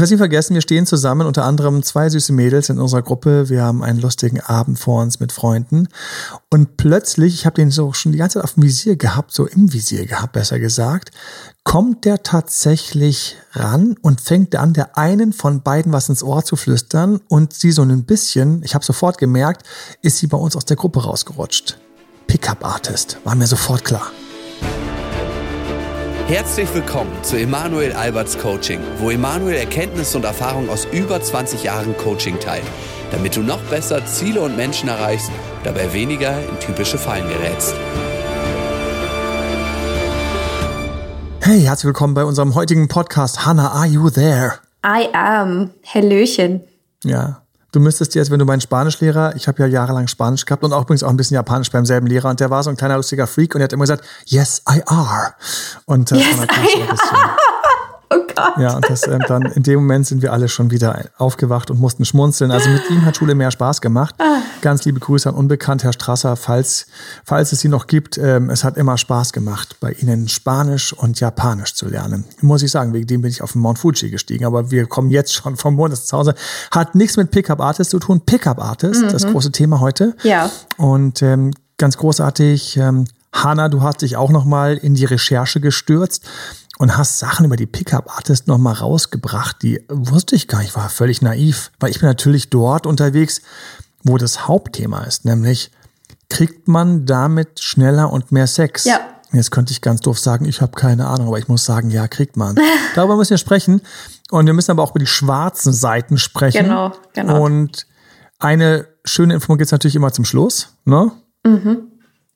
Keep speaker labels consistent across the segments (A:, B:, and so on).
A: Ich weiß nicht vergessen, wir stehen zusammen, unter anderem zwei süße Mädels in unserer Gruppe. Wir haben einen lustigen Abend vor uns mit Freunden. Und plötzlich, ich habe den so schon die ganze Zeit auf dem Visier gehabt, so im Visier gehabt, besser gesagt, kommt der tatsächlich ran und fängt an, der einen von beiden was ins Ohr zu flüstern. Und sie so ein bisschen, ich habe sofort gemerkt, ist sie bei uns aus der Gruppe rausgerutscht. Pickup Artist, war mir sofort klar.
B: Herzlich willkommen zu Emanuel Alberts Coaching, wo Emanuel Erkenntnisse und Erfahrung aus über 20 Jahren Coaching teilt, damit du noch besser Ziele und Menschen erreichst, dabei weniger in typische Fallen gerätst.
A: Hey, herzlich willkommen bei unserem heutigen Podcast. Hannah, are you there?
C: I am. Hallöchen.
A: Ja, Du müsstest jetzt, wenn du meinen Spanischlehrer, ich habe ja jahrelang Spanisch gehabt und auch übrigens auch ein bisschen Japanisch beim selben Lehrer und der war so ein kleiner lustiger Freak und er hat immer gesagt, yes, I are. Und äh, yes, I are. Gott. Ja, und das, äh, dann in dem Moment sind wir alle schon wieder aufgewacht und mussten schmunzeln. Also mit ihm hat Schule mehr Spaß gemacht. Ah. Ganz liebe Grüße an Unbekannt, Herr Strasser, falls, falls es sie noch gibt. Ähm, es hat immer Spaß gemacht, bei Ihnen Spanisch und Japanisch zu lernen. Muss ich sagen, wegen dem bin ich auf den Mount Fuji gestiegen. Aber wir kommen jetzt schon vom Mond zu Hause. Hat nichts mit Pickup Artist zu tun. Pickup Artist, mhm. das große Thema heute.
C: Ja.
A: Und ähm, ganz großartig. Ähm, Hanna, du hast dich auch noch mal in die Recherche gestürzt und hast Sachen über die Pickup-Artist noch mal rausgebracht, die wusste ich gar nicht, war völlig naiv, weil ich bin natürlich dort unterwegs, wo das Hauptthema ist, nämlich kriegt man damit schneller und mehr Sex?
C: Ja.
A: Jetzt könnte ich ganz doof sagen, ich habe keine Ahnung, aber ich muss sagen, ja, kriegt man. Darüber müssen wir sprechen. Und wir müssen aber auch über die schwarzen Seiten sprechen.
C: Genau, genau.
A: Und eine schöne Info gibt es natürlich immer zum Schluss. Ne?
C: Mhm.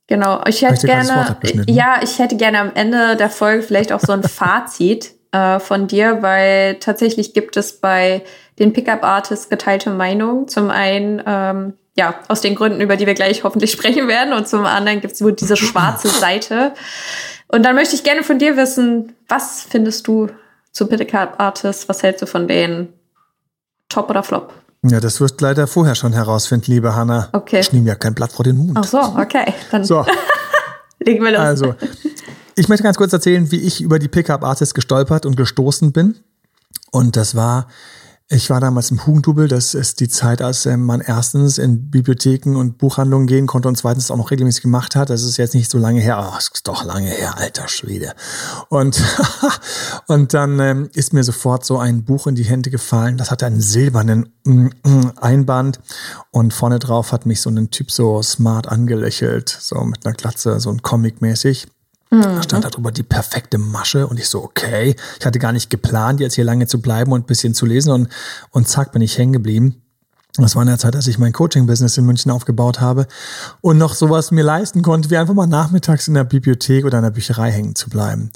C: Genau, ich hätte gerne, ja, ich hätte gerne am Ende der Folge vielleicht auch so ein Fazit äh, von dir, weil tatsächlich gibt es bei den Pickup Artists geteilte Meinungen. Zum einen, ähm, ja, aus den Gründen, über die wir gleich hoffentlich sprechen werden, und zum anderen gibt es wohl diese schwarze Seite. Und dann möchte ich gerne von dir wissen, was findest du zu Pickup Artists? Was hältst du von denen? Top oder Flop?
A: Ja, das wirst du leider vorher schon herausfinden, liebe Hanna.
C: Okay.
A: Ich nehme ja kein Blatt vor den Mund.
C: Ach so, okay.
A: Dann so.
C: legen wir los.
A: Also, ich möchte ganz kurz erzählen, wie ich über die Pickup Artist gestolpert und gestoßen bin. Und das war ich war damals im Hugendubel. Das ist die Zeit, als ähm, man erstens in Bibliotheken und Buchhandlungen gehen konnte und zweitens auch noch regelmäßig gemacht hat. Das ist jetzt nicht so lange her. Oh, ist doch lange her, alter Schwede. Und, und dann ähm, ist mir sofort so ein Buch in die Hände gefallen. Das hatte einen silbernen Einband und vorne drauf hat mich so ein Typ so smart angelächelt, so mit einer Glatze, so ein Comic-mäßig. Da stand darüber die perfekte Masche und ich so, okay. Ich hatte gar nicht geplant, jetzt hier lange zu bleiben und ein bisschen zu lesen und, und zack, bin ich hängen geblieben. Das war in der Zeit, als ich mein Coaching-Business in München aufgebaut habe und noch sowas mir leisten konnte, wie einfach mal nachmittags in der Bibliothek oder in der Bücherei hängen zu bleiben.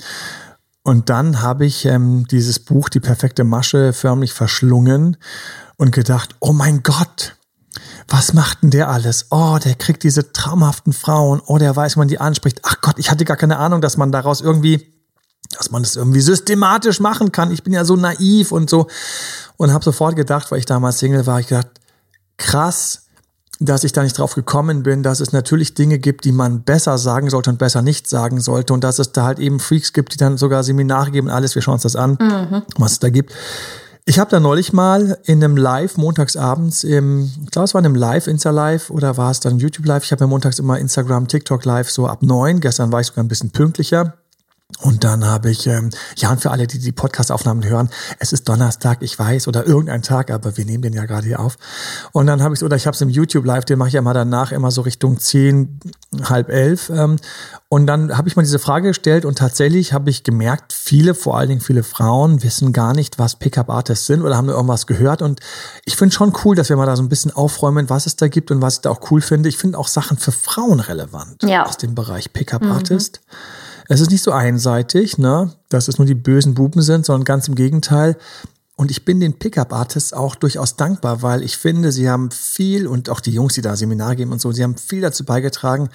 A: Und dann habe ich ähm, dieses Buch, Die perfekte Masche, förmlich verschlungen und gedacht, oh mein Gott, was macht denn der alles? Oh, der kriegt diese traumhaften Frauen. Oh, der weiß, wie man die anspricht. Ach Gott, ich hatte gar keine Ahnung, dass man daraus irgendwie, dass man das irgendwie systematisch machen kann. Ich bin ja so naiv und so. Und habe sofort gedacht, weil ich damals Single war, ich gedacht, krass, dass ich da nicht drauf gekommen bin, dass es natürlich Dinge gibt, die man besser sagen sollte und besser nicht sagen sollte und dass es da halt eben Freaks gibt, die dann sogar Seminare geben und alles. Wir schauen uns das an, mhm. was es da gibt. Ich habe da neulich mal in einem Live montagsabends im, ich glaube es war in einem Live, Insta Live oder war es dann YouTube Live? Ich habe ja montags immer Instagram, TikTok Live so ab neun. Gestern war ich sogar ein bisschen pünktlicher. Und dann habe ich, ähm, ja, und für alle, die die Podcast-Aufnahmen hören, es ist Donnerstag, ich weiß, oder irgendein Tag, aber wir nehmen den ja gerade hier auf. Und dann habe ich oder ich habe es im YouTube-Live, den mache ich ja immer danach, immer so Richtung zehn, halb elf. Ähm, und dann habe ich mal diese Frage gestellt und tatsächlich habe ich gemerkt, viele, vor allen Dingen viele Frauen, wissen gar nicht, was Pickup-Artists sind oder haben nur irgendwas gehört. Und ich finde schon cool, dass wir mal da so ein bisschen aufräumen, was es da gibt und was ich da auch cool finde. Ich finde auch Sachen für Frauen relevant
C: ja.
A: aus dem Bereich Pickup-Artist. Mhm. Es ist nicht so einseitig, ne, dass es nur die bösen Buben sind, sondern ganz im Gegenteil. Und ich bin den Pickup-Artists auch durchaus dankbar, weil ich finde, sie haben viel und auch die Jungs, die da Seminar geben und so, sie haben viel dazu beigetragen,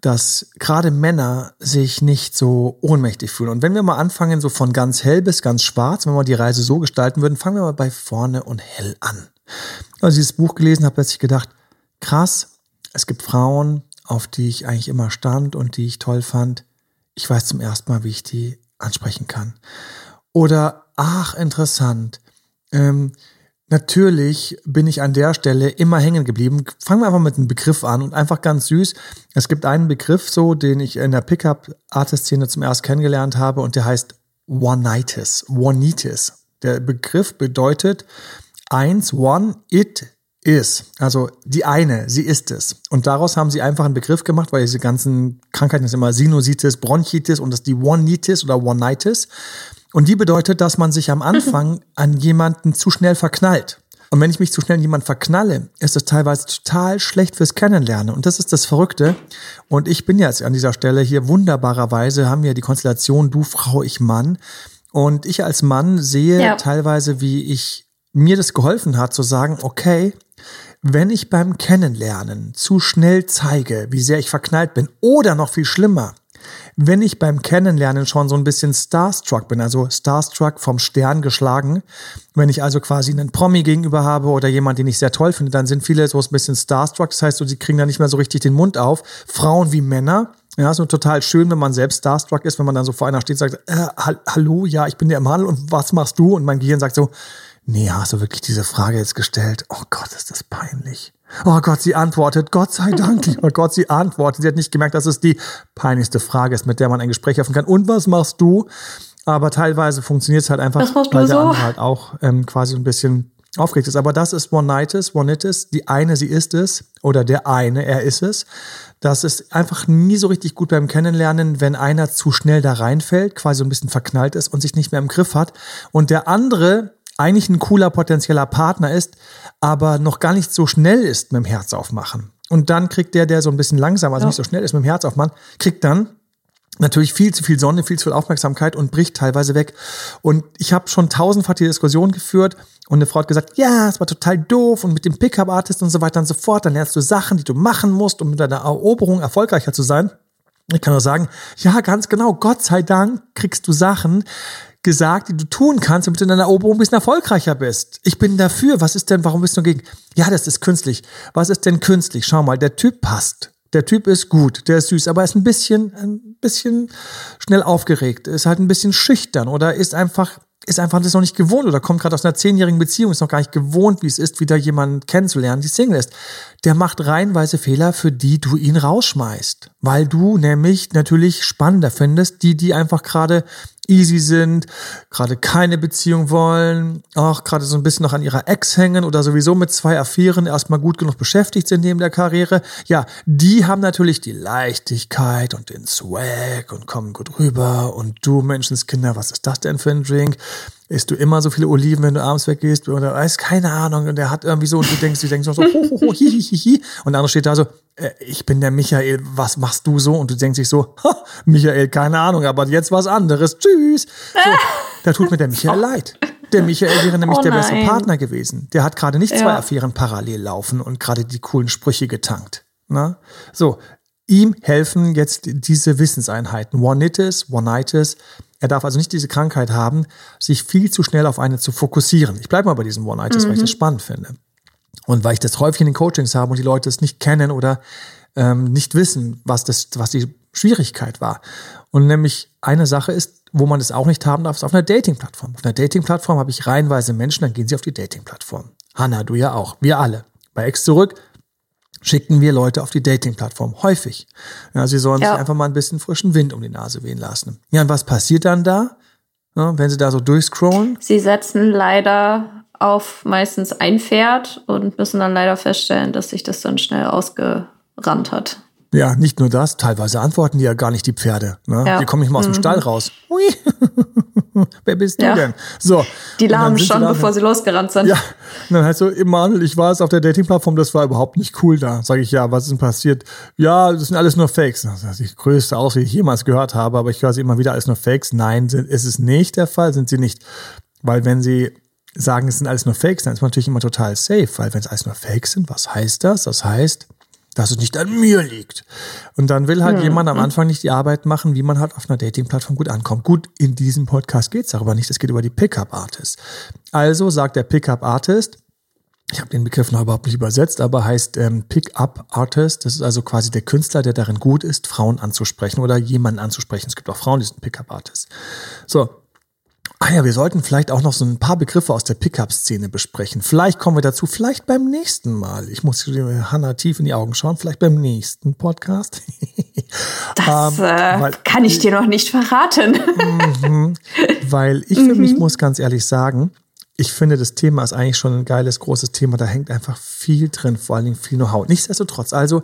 A: dass gerade Männer sich nicht so ohnmächtig fühlen. Und wenn wir mal anfangen, so von ganz hell bis ganz schwarz, wenn wir die Reise so gestalten würden, fangen wir mal bei vorne und hell an. Als ich dieses Buch gelesen habe, plötzlich gedacht, krass, es gibt Frauen, auf die ich eigentlich immer stand und die ich toll fand, ich weiß zum ersten Mal, wie ich die ansprechen kann. Oder, ach, interessant, ähm, Natürlich bin ich an der Stelle immer hängen geblieben. Fangen wir einfach mit einem Begriff an und einfach ganz süß. Es gibt einen Begriff so, den ich in der Pickup-Artist-Szene zum ersten kennengelernt habe und der heißt One-Nitis. One-Nitis. Der Begriff bedeutet eins, one, it is. Also die eine, sie ist es. Und daraus haben sie einfach einen Begriff gemacht, weil diese ganzen Krankheiten sind immer Sinusitis, Bronchitis und das ist die One-Nitis oder One-Nitis. Und die bedeutet, dass man sich am Anfang an jemanden zu schnell verknallt. Und wenn ich mich zu schnell in jemanden verknalle, ist das teilweise total schlecht fürs Kennenlernen. Und das ist das Verrückte. Und ich bin jetzt an dieser Stelle hier wunderbarerweise, haben wir die Konstellation du Frau, ich Mann. Und ich als Mann sehe ja. teilweise, wie ich mir das geholfen hat, zu sagen, okay, wenn ich beim Kennenlernen zu schnell zeige, wie sehr ich verknallt bin, oder noch viel schlimmer, wenn ich beim Kennenlernen schon so ein bisschen starstruck bin, also starstruck vom Stern geschlagen, wenn ich also quasi einen Promi gegenüber habe oder jemand, den ich sehr toll finde, dann sind viele so ein bisschen starstruck. Das heißt, so, sie kriegen da nicht mehr so richtig den Mund auf. Frauen wie Männer. Ja, so total schön, wenn man selbst starstruck ist, wenn man dann so vor einer steht und sagt, äh, hallo, ja, ich bin der Mann und was machst du? Und mein Gehirn sagt so, nee, hast du wirklich diese Frage jetzt gestellt? Oh Gott, ist das peinlich. Oh Gott, sie antwortet. Gott sei Dank, lieber Gott, sie antwortet. Sie hat nicht gemerkt, dass es die peinlichste Frage ist, mit der man ein Gespräch öffnen kann. Und was machst du? Aber teilweise funktioniert es halt einfach, weil der so? andere halt auch ähm, quasi ein bisschen aufgeregt ist. Aber das ist One-Nightis, One-Nightis. Die eine, sie ist es. Oder der eine, er ist es. Das ist einfach nie so richtig gut beim Kennenlernen, wenn einer zu schnell da reinfällt, quasi so ein bisschen verknallt ist und sich nicht mehr im Griff hat. Und der andere eigentlich ein cooler potenzieller Partner ist, aber noch gar nicht so schnell ist mit dem Herz aufmachen. Und dann kriegt der, der so ein bisschen langsam, also ja. nicht so schnell ist mit dem Herz aufmachen, kriegt dann natürlich viel zu viel Sonne, viel zu viel Aufmerksamkeit und bricht teilweise weg. Und ich habe schon tausendfach die Diskussion geführt und eine Frau hat gesagt, ja, es war total doof und mit dem Pickup-Artist und so weiter und so fort, dann lernst du Sachen, die du machen musst, um mit deiner Eroberung erfolgreicher zu sein. Ich kann nur sagen, ja, ganz genau, Gott sei Dank kriegst du Sachen, gesagt, die du tun kannst, damit du in deiner Eroberung ein bisschen erfolgreicher bist. Ich bin dafür. Was ist denn, warum bist du gegen? Ja, das ist künstlich. Was ist denn künstlich? Schau mal, der Typ passt. Der Typ ist gut, der ist süß, aber er ist ein bisschen, ein bisschen schnell aufgeregt, ist halt ein bisschen schüchtern oder ist einfach ist einfach das noch nicht gewohnt oder kommt gerade aus einer zehnjährigen Beziehung, ist noch gar nicht gewohnt, wie es ist, wieder jemanden kennenzulernen, die Single ist. Der macht reihenweise Fehler, für die du ihn rausschmeißt. Weil du nämlich natürlich spannender findest, die, die einfach gerade easy sind, gerade keine Beziehung wollen, auch gerade so ein bisschen noch an ihrer Ex hängen oder sowieso mit zwei Affären erstmal gut genug beschäftigt sind neben der Karriere. Ja, die haben natürlich die Leichtigkeit und den Swag und kommen gut rüber. Und du, Menschenskinder, was ist das denn für ein Drink? Isst du immer so viele Oliven, wenn du abends weggehst oder weiß keine Ahnung und der hat irgendwie so und du denkst, du denkst so, ho, ho, ho, hi, hi, hi, hi. und der andere steht da so, äh, ich bin der Michael, was machst du so? Und du denkst dich so, ha, Michael, keine Ahnung, aber jetzt was anderes, tschüss. So, da tut mir der Michael leid. Der Michael wäre nämlich oh der bessere Partner gewesen. Der hat gerade nicht ja. zwei Affären parallel laufen und gerade die coolen Sprüche getankt. Na? So, ihm helfen jetzt diese Wissenseinheiten. One-Itis, One-Itis, er darf also nicht diese Krankheit haben, sich viel zu schnell auf eine zu fokussieren. Ich bleibe mal bei diesem One-Itis, mhm. weil ich das mhm. spannend finde. Und weil ich das häufig in den Coachings habe und die Leute es nicht kennen oder ähm, nicht wissen, was, das, was die Schwierigkeit war. Und nämlich eine Sache ist, wo man das auch nicht haben darf, ist auf einer Dating-Plattform. Auf einer Dating-Plattform habe ich reihenweise Menschen, dann gehen sie auf die Dating-Plattform. Hanna, du ja auch. Wir alle. Bei Ex zurück schicken wir Leute auf die Dating-Plattform. Häufig. Ja, sie sollen ja. sich einfach mal ein bisschen frischen Wind um die Nase wehen lassen. Ja, und was passiert dann da, wenn sie da so durchscrollen?
C: Sie setzen leider auf meistens ein Pferd und müssen dann leider feststellen, dass sich das dann schnell ausgerannt hat.
A: Ja, nicht nur das, teilweise antworten die ja gar nicht die Pferde. Ne? Ja. Die kommen nicht mal aus dem mhm. Stall raus. Ui. Wer bist du ja. denn? So.
C: Die lahmen schon, bevor sie losgerannt sind.
A: Ja. Und dann heißt so, Emanuel, ich war jetzt auf der Dating-Plattform, das war überhaupt nicht cool da. Sag ich, ja, was ist denn passiert? Ja, das sind alles nur Fakes. Das ist die größte Aus, die ich jemals gehört habe, aber ich höre sie immer wieder, alles nur Fakes. Nein, sind, ist es nicht der Fall, sind sie nicht. Weil wenn sie sagen, es sind alles nur Fakes, dann ist man natürlich immer total safe, weil wenn es alles nur Fakes sind, was heißt das? Das heißt, dass es nicht an mir liegt. Und dann will halt ja. jemand am Anfang nicht die Arbeit machen, wie man halt auf einer Dating-Plattform gut ankommt. Gut, in diesem Podcast geht es darüber nicht, es geht über die Pickup-Artist. Also sagt der Pickup-Artist, ich habe den Begriff noch überhaupt nicht übersetzt, aber heißt ähm, Pick-up-Artist. Das ist also quasi der Künstler, der darin gut ist, Frauen anzusprechen oder jemanden anzusprechen. Es gibt auch Frauen, die sind Pick-up-Artists. So, Ah ja, wir sollten vielleicht auch noch so ein paar Begriffe aus der Pickup-Szene besprechen. Vielleicht kommen wir dazu, vielleicht beim nächsten Mal. Ich muss Hannah tief in die Augen schauen, vielleicht beim nächsten Podcast.
C: das ähm, äh, weil, kann ich dir noch nicht verraten.
A: Mhm. weil ich für mich mhm. muss ganz ehrlich sagen, ich finde, das Thema ist eigentlich schon ein geiles, großes Thema. Da hängt einfach viel drin, vor allen Dingen viel Know-how. Nichtsdestotrotz, also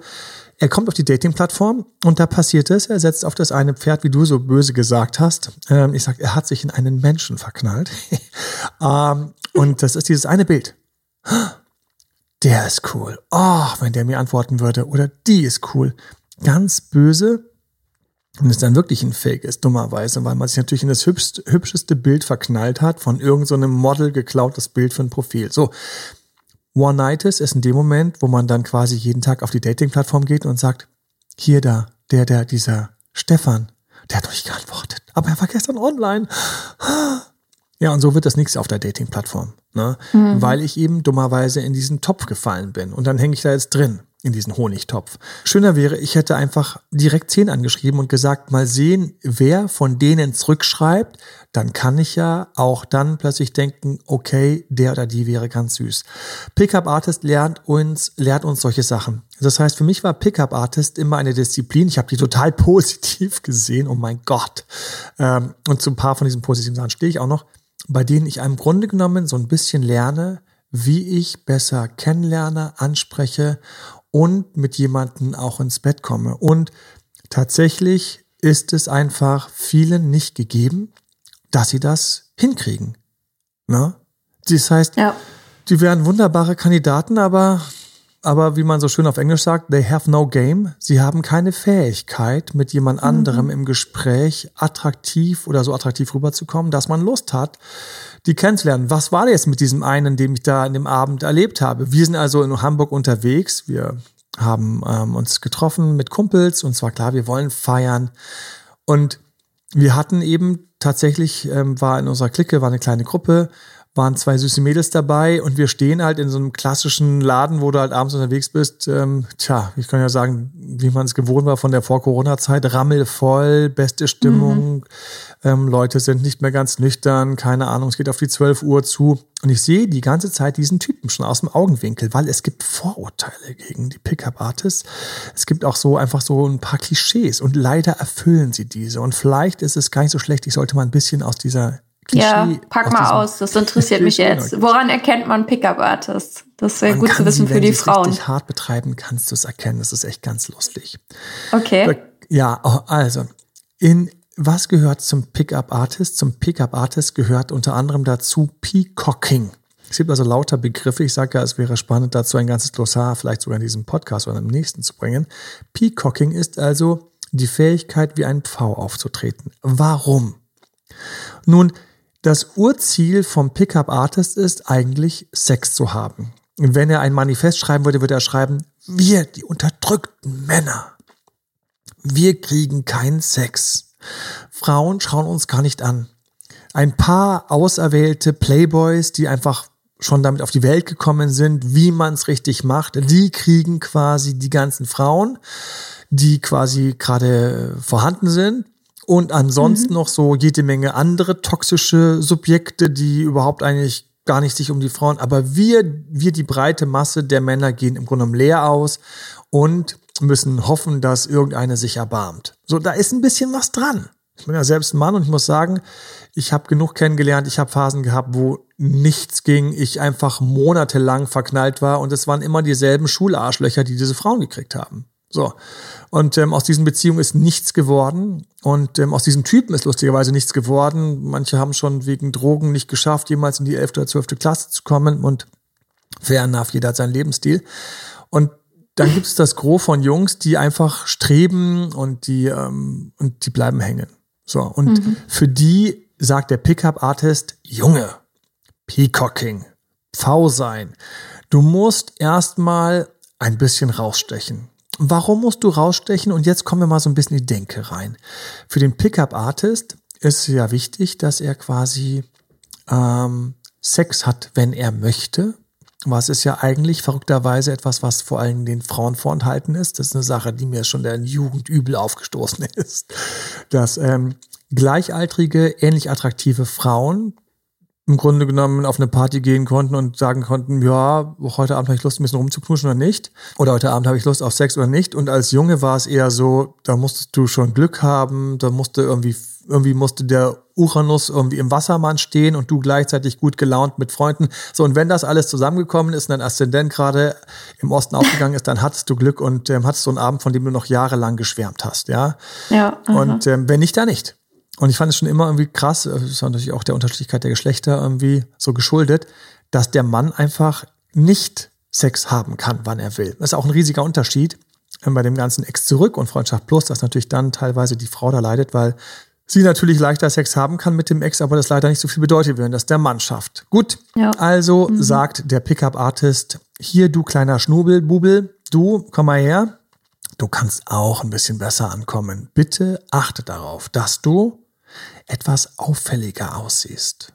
A: er kommt auf die Dating-Plattform und da passiert es, er setzt auf das eine Pferd, wie du so böse gesagt hast. Ähm, ich sag, er hat sich in einen Menschen verknallt. ähm, und das ist dieses eine Bild. Der ist cool. Oh, wenn der mir antworten würde. Oder die ist cool. Ganz böse. Und es dann wirklich ein Fake ist, dummerweise, weil man sich natürlich in das hübschste, hübscheste Bild verknallt hat, von irgendeinem so Model geklautes Bild für ein Profil. So, One-Nights ist in dem Moment, wo man dann quasi jeden Tag auf die Dating-Plattform geht und sagt, hier da, der, der, dieser Stefan, der hat nicht geantwortet, aber er war gestern online. Ja, und so wird das nichts auf der Dating-Plattform, ne? Mhm. weil ich eben dummerweise in diesen Topf gefallen bin und dann hänge ich da jetzt drin in diesen Honigtopf. Schöner wäre, ich hätte einfach direkt zehn angeschrieben und gesagt, mal sehen, wer von denen zurückschreibt, dann kann ich ja auch dann plötzlich denken, okay, der oder die wäre ganz süß. Pickup Artist lernt uns, lernt uns solche Sachen. Das heißt, für mich war Pickup Artist immer eine Disziplin. Ich habe die total positiv gesehen. Oh mein Gott. Ähm, und zu ein paar von diesen positiven Sachen stehe ich auch noch, bei denen ich im Grunde genommen so ein bisschen lerne, wie ich besser kennenlerne, anspreche und mit jemandem auch ins Bett komme. Und tatsächlich ist es einfach vielen nicht gegeben, dass sie das hinkriegen. Ne? Das heißt, ja. die wären wunderbare Kandidaten, aber, aber wie man so schön auf Englisch sagt, they have no game. Sie haben keine Fähigkeit, mit jemand mhm. anderem mhm. im Gespräch attraktiv oder so attraktiv rüberzukommen, dass man Lust hat, die kennenzulernen. Was war jetzt mit diesem einen, den ich da in dem Abend erlebt habe? Wir sind also in Hamburg unterwegs. Wir haben ähm, uns getroffen mit Kumpels und zwar klar, wir wollen feiern. Und wir hatten eben tatsächlich, ähm, war in unserer Clique, war eine kleine Gruppe, waren zwei süße Mädels dabei und wir stehen halt in so einem klassischen Laden, wo du halt abends unterwegs bist. Ähm, tja, ich kann ja sagen, wie man es gewohnt war von der Vor-Corona-Zeit, rammelvoll, beste Stimmung, mhm. ähm, Leute sind nicht mehr ganz nüchtern, keine Ahnung, es geht auf die 12 Uhr zu. Und ich sehe die ganze Zeit diesen Typen schon aus dem Augenwinkel, weil es gibt Vorurteile gegen die Pickup-Artists. Es gibt auch so einfach so ein paar Klischees und leider erfüllen sie diese. Und vielleicht ist es gar nicht so schlecht, ich sollte mal ein bisschen aus dieser
C: Klischee ja, pack mal aus, das interessiert mich jetzt. Woran erkennt man Pickup-Artists? Das wäre gut zu wissen sie, für die Frauen. Wenn du
A: es hart betreiben, kannst du es erkennen. Das ist echt ganz lustig.
C: Okay.
A: Ja, oh, also, in was gehört zum Pickup-Artist? Zum Pickup-Artist gehört unter anderem dazu Peacocking. Es gibt also lauter Begriffe. Ich sage ja, es wäre spannend, dazu ein ganzes Glossar vielleicht sogar in diesem Podcast oder im nächsten zu bringen. Peacocking ist also die Fähigkeit, wie ein Pfau aufzutreten. Warum? Nun, das Urziel vom Pickup Artist ist eigentlich Sex zu haben. Wenn er ein Manifest schreiben würde, würde er schreiben, wir, die unterdrückten Männer, wir kriegen keinen Sex. Frauen schauen uns gar nicht an. Ein paar auserwählte Playboys, die einfach schon damit auf die Welt gekommen sind, wie man es richtig macht, die kriegen quasi die ganzen Frauen, die quasi gerade vorhanden sind und ansonsten mhm. noch so jede Menge andere toxische Subjekte, die überhaupt eigentlich gar nicht sich um die Frauen, aber wir, wir die breite Masse der Männer gehen im Grunde genommen leer aus und müssen hoffen, dass irgendeine sich erbarmt. So, da ist ein bisschen was dran. Ich bin ja selbst ein Mann und ich muss sagen, ich habe genug kennengelernt. Ich habe Phasen gehabt, wo nichts ging. Ich einfach monatelang verknallt war und es waren immer dieselben Schularschlöcher, die diese Frauen gekriegt haben. So. Und ähm, aus diesen Beziehungen ist nichts geworden. Und ähm, aus diesen Typen ist lustigerweise nichts geworden. Manche haben schon wegen Drogen nicht geschafft, jemals in die 11. oder 12. Klasse zu kommen. Und fair enough, jeder hat seinen Lebensstil. Und dann gibt es das Gros von Jungs, die einfach streben und die, ähm, und die bleiben hängen. So. Und mhm. für die sagt der Pickup-Artist, Junge, Peacocking, V sein. Du musst erstmal ein bisschen rausstechen. Warum musst du rausstechen? Und jetzt kommen wir mal so ein bisschen in die Denke rein. Für den Pickup-Artist ist ja wichtig, dass er quasi ähm, Sex hat, wenn er möchte. was ist ja eigentlich verrückterweise etwas, was vor allem den Frauen vorenthalten ist. Das ist eine Sache, die mir schon der Jugend übel aufgestoßen ist. Dass ähm, gleichaltrige, ähnlich attraktive Frauen im Grunde genommen auf eine Party gehen konnten und sagen konnten, ja, heute Abend habe ich Lust, ein bisschen rumzuknuschen oder nicht. Oder heute Abend habe ich Lust auf Sex oder nicht. Und als Junge war es eher so, da musstest du schon Glück haben, da musste irgendwie, irgendwie musste der Uranus irgendwie im Wassermann stehen und du gleichzeitig gut gelaunt mit Freunden. So, und wenn das alles zusammengekommen ist und dein Aszendent gerade im Osten aufgegangen ist, dann hattest du Glück und ähm, hattest so einen Abend, von dem du noch jahrelang geschwärmt hast, ja.
C: Ja.
A: Aha. Und ähm, wenn nicht, da nicht. Und ich fand es schon immer irgendwie krass, das ist natürlich auch der Unterschiedlichkeit der Geschlechter irgendwie so geschuldet, dass der Mann einfach nicht Sex haben kann, wann er will. Das ist auch ein riesiger Unterschied bei dem ganzen Ex zurück und Freundschaft plus, dass natürlich dann teilweise die Frau da leidet, weil sie natürlich leichter Sex haben kann mit dem Ex, aber das leider nicht so viel bedeutet, wenn das der Mann schafft. Gut, ja. also mhm. sagt der Pickup-Artist, hier du kleiner Schnubelbubel, du, komm mal her, du kannst auch ein bisschen besser ankommen. Bitte achte darauf, dass du etwas auffälliger aussiehst.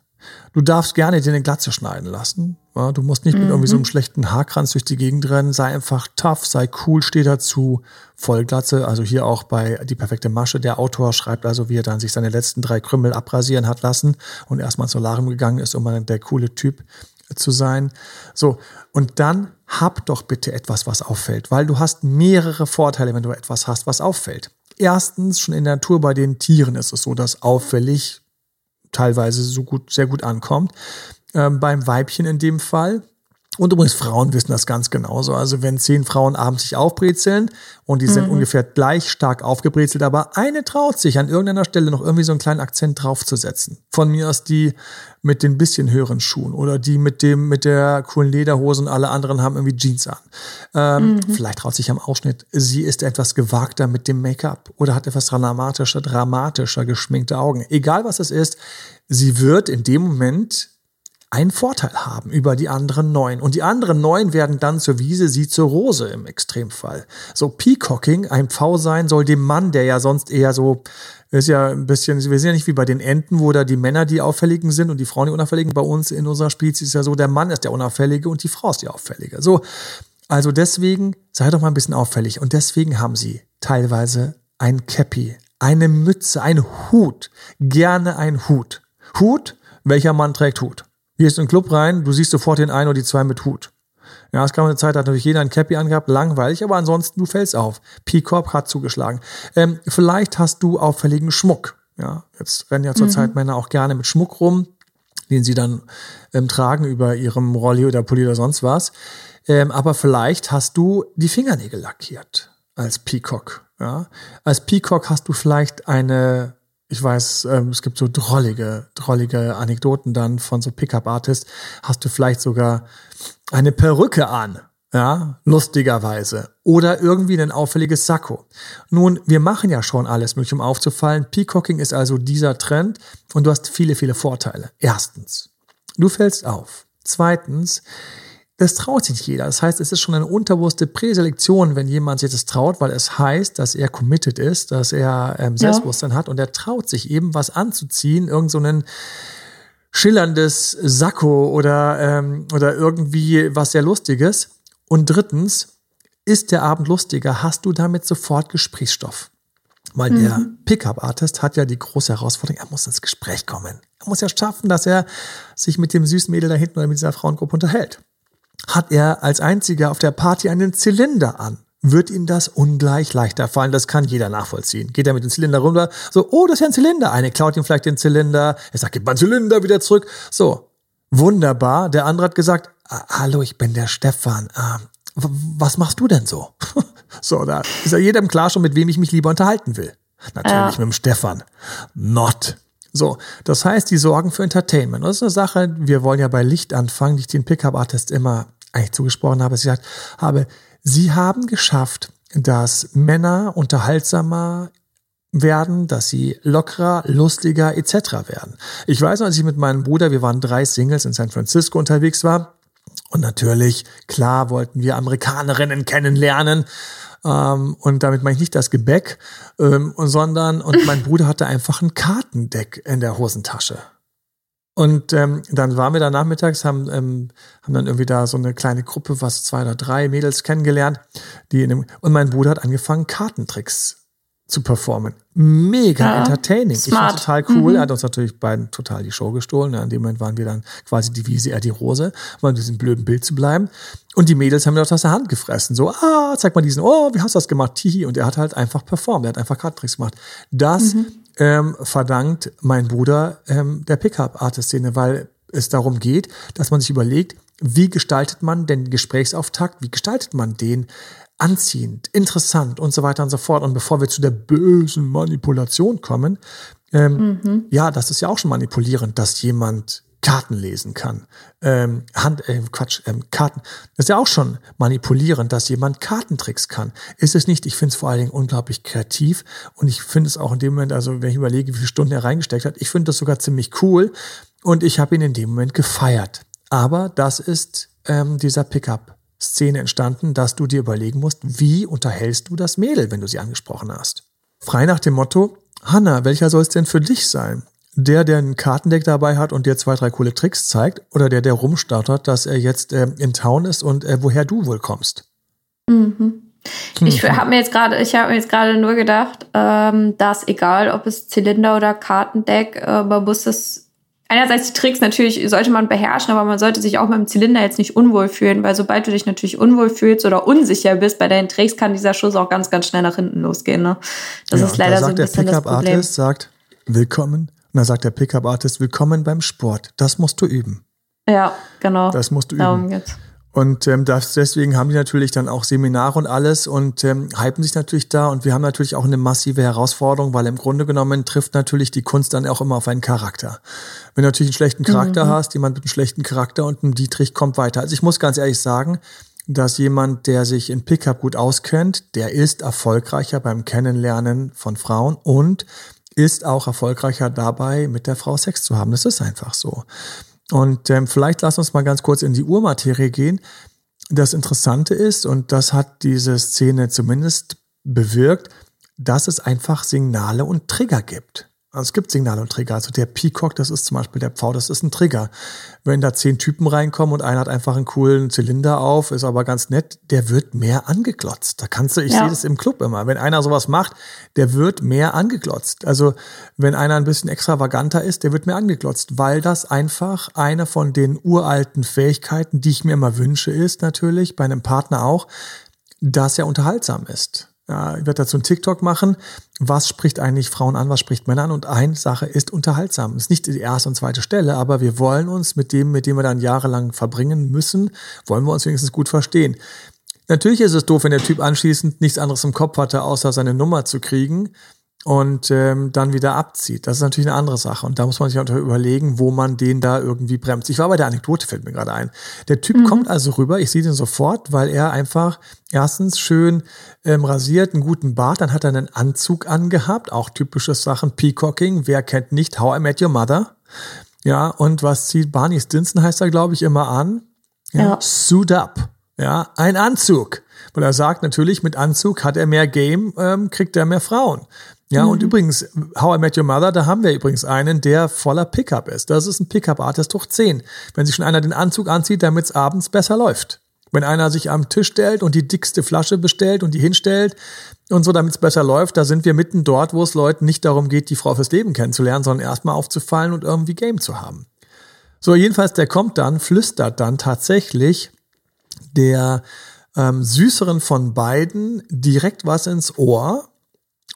A: Du darfst gerne dir eine Glatze schneiden lassen. Ja, du musst nicht mit irgendwie so einem mhm. schlechten Haarkranz durch die Gegend rennen. Sei einfach tough, sei cool, steh dazu. Vollglatze, also hier auch bei Die perfekte Masche. Der Autor schreibt also, wie er dann sich seine letzten drei Krümmel abrasieren hat lassen und erstmal ins Solarium gegangen ist, um dann der coole Typ zu sein. So. Und dann hab doch bitte etwas, was auffällt, weil du hast mehrere Vorteile, wenn du etwas hast, was auffällt. Erstens, schon in der Natur bei den Tieren ist es so, dass auffällig teilweise so gut, sehr gut ankommt. Ähm, beim Weibchen in dem Fall und übrigens, Frauen wissen das ganz genauso. Also wenn zehn Frauen abends sich aufbrezeln und die sind mhm. ungefähr gleich stark aufgebrezelt, aber eine traut sich an irgendeiner Stelle noch irgendwie so einen kleinen Akzent draufzusetzen. Von mir aus die mit den bisschen höheren Schuhen oder die mit dem mit der coolen Lederhose und alle anderen haben irgendwie Jeans an. Ähm, mhm. Vielleicht traut sich am Ausschnitt. Sie ist etwas gewagter mit dem Make-up oder hat etwas dramatischer, dramatischer geschminkte Augen. Egal was es ist, sie wird in dem Moment einen Vorteil haben über die anderen neun. Und die anderen neun werden dann zur Wiese, sie zur Rose im Extremfall. So Peacocking, ein Pfau sein soll dem Mann, der ja sonst eher so, ist ja ein bisschen, wir sind ja nicht wie bei den Enten, wo da die Männer die Auffälligen sind und die Frauen die Unauffälligen. Bei uns in unserer Spezies ist ja so, der Mann ist der Unauffällige und die Frau ist die Auffällige. So. Also deswegen, sei doch mal ein bisschen auffällig. Und deswegen haben sie teilweise ein Cappy, eine Mütze, ein Hut, gerne ein Hut. Hut, welcher Mann trägt Hut? Gehst in den Club rein, du siehst sofort den einen oder die zwei mit Hut. Ja, es kam eine Zeit, da hat natürlich jeder ein Cappy angehabt, langweilig, aber ansonsten, du fällst auf. P-Corp hat zugeschlagen. Ähm, vielleicht hast du auffälligen Schmuck. Ja, jetzt rennen ja zurzeit mhm. Männer auch gerne mit Schmuck rum, den sie dann ähm, tragen über ihrem Rolli oder Pulli oder sonst was. Ähm, aber vielleicht hast du die Fingernägel lackiert als Peacock. Ja, als Peacock hast du vielleicht eine ich weiß, ähm, es gibt so drollige, drollige Anekdoten dann von so Pickup-Artists. Hast du vielleicht sogar eine Perücke an, ja, lustigerweise. Oder irgendwie ein auffälliges Sakko. Nun, wir machen ja schon alles möglich, um aufzufallen. Peacocking ist also dieser Trend und du hast viele, viele Vorteile. Erstens, du fällst auf. Zweitens, das traut sich nicht jeder. Das heißt, es ist schon eine unterbewusste Präselektion, wenn jemand sich das traut, weil es heißt, dass er committed ist, dass er ähm, Selbstbewusstsein ja. hat und er traut sich eben was anzuziehen, irgend so einen schillerndes Sakko oder, ähm, oder irgendwie was sehr Lustiges. Und drittens, ist der Abend lustiger, hast du damit sofort Gesprächsstoff. Weil mhm. der Pickup-Artist hat ja die große Herausforderung, er muss ins Gespräch kommen. Er muss ja schaffen, dass er sich mit dem süßen Mädel da hinten oder mit dieser Frauengruppe unterhält hat er als einziger auf der Party einen Zylinder an. Wird ihm das ungleich leichter fallen? Das kann jeder nachvollziehen. Geht er mit dem Zylinder runter, so, oh, das ist ja ein Zylinder. Eine klaut ihm vielleicht den Zylinder. Er sagt, gib mal Zylinder wieder zurück. So, wunderbar. Der andere hat gesagt, ah, hallo, ich bin der Stefan. Ah, was machst du denn so? so, da ist ja jedem klar schon, mit wem ich mich lieber unterhalten will. Natürlich ja. mit dem Stefan. Not. So, das heißt, die sorgen für Entertainment. das ist eine Sache, wir wollen ja bei Licht anfangen, die ich den Pickup-Artist immer eigentlich zugesprochen habe, dass ich habe, sie haben geschafft, dass Männer unterhaltsamer werden, dass sie lockerer, lustiger etc. werden. Ich weiß noch, als ich mit meinem Bruder, wir waren drei Singles in San Francisco unterwegs war und natürlich, klar, wollten wir Amerikanerinnen kennenlernen ähm, und damit meine ich nicht das Gebäck, ähm, sondern, und mein Bruder hatte einfach ein Kartendeck in der Hosentasche. Und ähm, dann waren wir da nachmittags, haben, ähm, haben dann irgendwie da so eine kleine Gruppe, was zwei oder drei Mädels kennengelernt, die in dem, und mein Bruder hat angefangen, Kartentricks zu performen. Mega ja, entertaining. Smart. Ich fand total cool. Mhm. Er hat uns natürlich beiden total die Show gestohlen. In dem Moment waren wir dann quasi die Wiese, er die Rose, um in diesem blöden Bild zu bleiben. Und die Mädels haben das aus der Hand gefressen. So, ah, zeig mal diesen, oh, wie hast du das gemacht? Tihi. Und er hat halt einfach performt. Er hat einfach Kartentricks gemacht. Das mhm. ähm, verdankt mein Bruder ähm, der Pickup-Artist-Szene, weil es darum geht, dass man sich überlegt, wie gestaltet man den Gesprächsauftakt, wie gestaltet man den anziehend, interessant und so weiter und so fort. Und bevor wir zu der bösen Manipulation kommen, ähm, mhm. ja, das ist ja auch schon manipulierend, dass jemand Karten lesen kann. Ähm, Hand, äh, Quatsch, ähm, Karten. Das ist ja auch schon manipulierend, dass jemand Kartentricks kann. Ist es nicht? Ich finde es vor allen Dingen unglaublich kreativ und ich finde es auch in dem Moment, also wenn ich überlege, wie viele Stunden er reingesteckt hat, ich finde das sogar ziemlich cool und ich habe ihn in dem Moment gefeiert. Aber das ist ähm, dieser Pickup. Szene entstanden, dass du dir überlegen musst, wie unterhältst du das Mädel, wenn du sie angesprochen hast. Frei nach dem Motto, Hanna, welcher soll es denn für dich sein? Der, der ein Kartendeck dabei hat und dir zwei, drei coole Tricks zeigt, oder der, der rumstartet, dass er jetzt äh, in Town ist und äh, woher du wohl kommst?
C: Mhm. Ich habe mir jetzt gerade, ich habe mir jetzt gerade nur gedacht, ähm, dass egal, ob es Zylinder oder Kartendeck, äh, man muss es einerseits die Tricks natürlich sollte man beherrschen, aber man sollte sich auch mit dem Zylinder jetzt nicht unwohl fühlen, weil sobald du dich natürlich unwohl fühlst oder unsicher bist bei deinen Tricks, kann dieser Schuss auch ganz, ganz schnell nach hinten losgehen. Ne? Das ja, ist leider da so ein bisschen
A: der Pickup-Artist sagt, willkommen. Und dann sagt der Pickup-Artist, willkommen beim Sport. Das musst du üben.
C: Ja, genau.
A: Das musst du üben. Darum geht's. Und ähm, das, deswegen haben die natürlich dann auch Seminare und alles und ähm, hypen sich natürlich da. Und wir haben natürlich auch eine massive Herausforderung, weil im Grunde genommen trifft natürlich die Kunst dann auch immer auf einen Charakter. Wenn du natürlich einen schlechten Charakter mhm. hast, jemand mit einem schlechten Charakter und ein Dietrich kommt weiter. Also ich muss ganz ehrlich sagen, dass jemand, der sich in Pickup gut auskennt, der ist erfolgreicher beim Kennenlernen von Frauen und ist auch erfolgreicher dabei, mit der Frau Sex zu haben. Das ist einfach so. Und ähm, vielleicht lass uns mal ganz kurz in die Urmaterie gehen. Das Interessante ist, und das hat diese Szene zumindest bewirkt, dass es einfach Signale und Trigger gibt. Also es gibt Signale und Trigger. Also der Peacock, das ist zum Beispiel der Pfau, das ist ein Trigger. Wenn da zehn Typen reinkommen und einer hat einfach einen coolen Zylinder auf, ist aber ganz nett, der wird mehr angeglotzt. Da kannst du, ich ja. sehe das im Club immer. Wenn einer sowas macht, der wird mehr angeglotzt. Also wenn einer ein bisschen extravaganter ist, der wird mehr angeglotzt, weil das einfach eine von den uralten Fähigkeiten, die ich mir immer wünsche, ist natürlich, bei einem Partner auch, dass er unterhaltsam ist. Ich werde dazu einen TikTok machen. Was spricht eigentlich Frauen an, was spricht Männer an? Und eine Sache ist unterhaltsam. Ist nicht die erste und zweite Stelle, aber wir wollen uns mit dem, mit dem wir dann jahrelang verbringen müssen, wollen wir uns wenigstens gut verstehen. Natürlich ist es doof, wenn der Typ anschließend nichts anderes im Kopf hatte, außer seine Nummer zu kriegen und ähm, dann wieder abzieht. Das ist natürlich eine andere Sache. Und da muss man sich auch überlegen, wo man den da irgendwie bremst. Ich war bei der Anekdote, fällt mir gerade ein. Der Typ mhm. kommt also rüber, ich sehe den sofort, weil er einfach erstens schön ähm, rasiert, einen guten Bart, dann hat er einen Anzug angehabt, auch typische Sachen, Peacocking, wer kennt nicht How I Met Your Mother? Ja, und was zieht Barney Stinson, heißt er, glaube ich, immer an? Ja, ja. Suit up. Ja, ein Anzug. Weil er sagt, natürlich, mit Anzug hat er mehr Game, ähm, kriegt er mehr Frauen. Ja, mhm. und übrigens, How I Met Your Mother, da haben wir übrigens einen, der voller Pickup ist. Das ist ein Pickup-Artist hoch 10. Wenn sich schon einer den Anzug anzieht, damit es abends besser läuft. Wenn einer sich am Tisch stellt und die dickste Flasche bestellt und die hinstellt und so, damit es besser läuft, da sind wir mitten dort, wo es Leuten nicht darum geht, die Frau fürs Leben kennenzulernen, sondern erstmal aufzufallen und irgendwie Game zu haben. So, jedenfalls, der kommt dann, flüstert dann tatsächlich der ähm, süßeren von beiden direkt was ins Ohr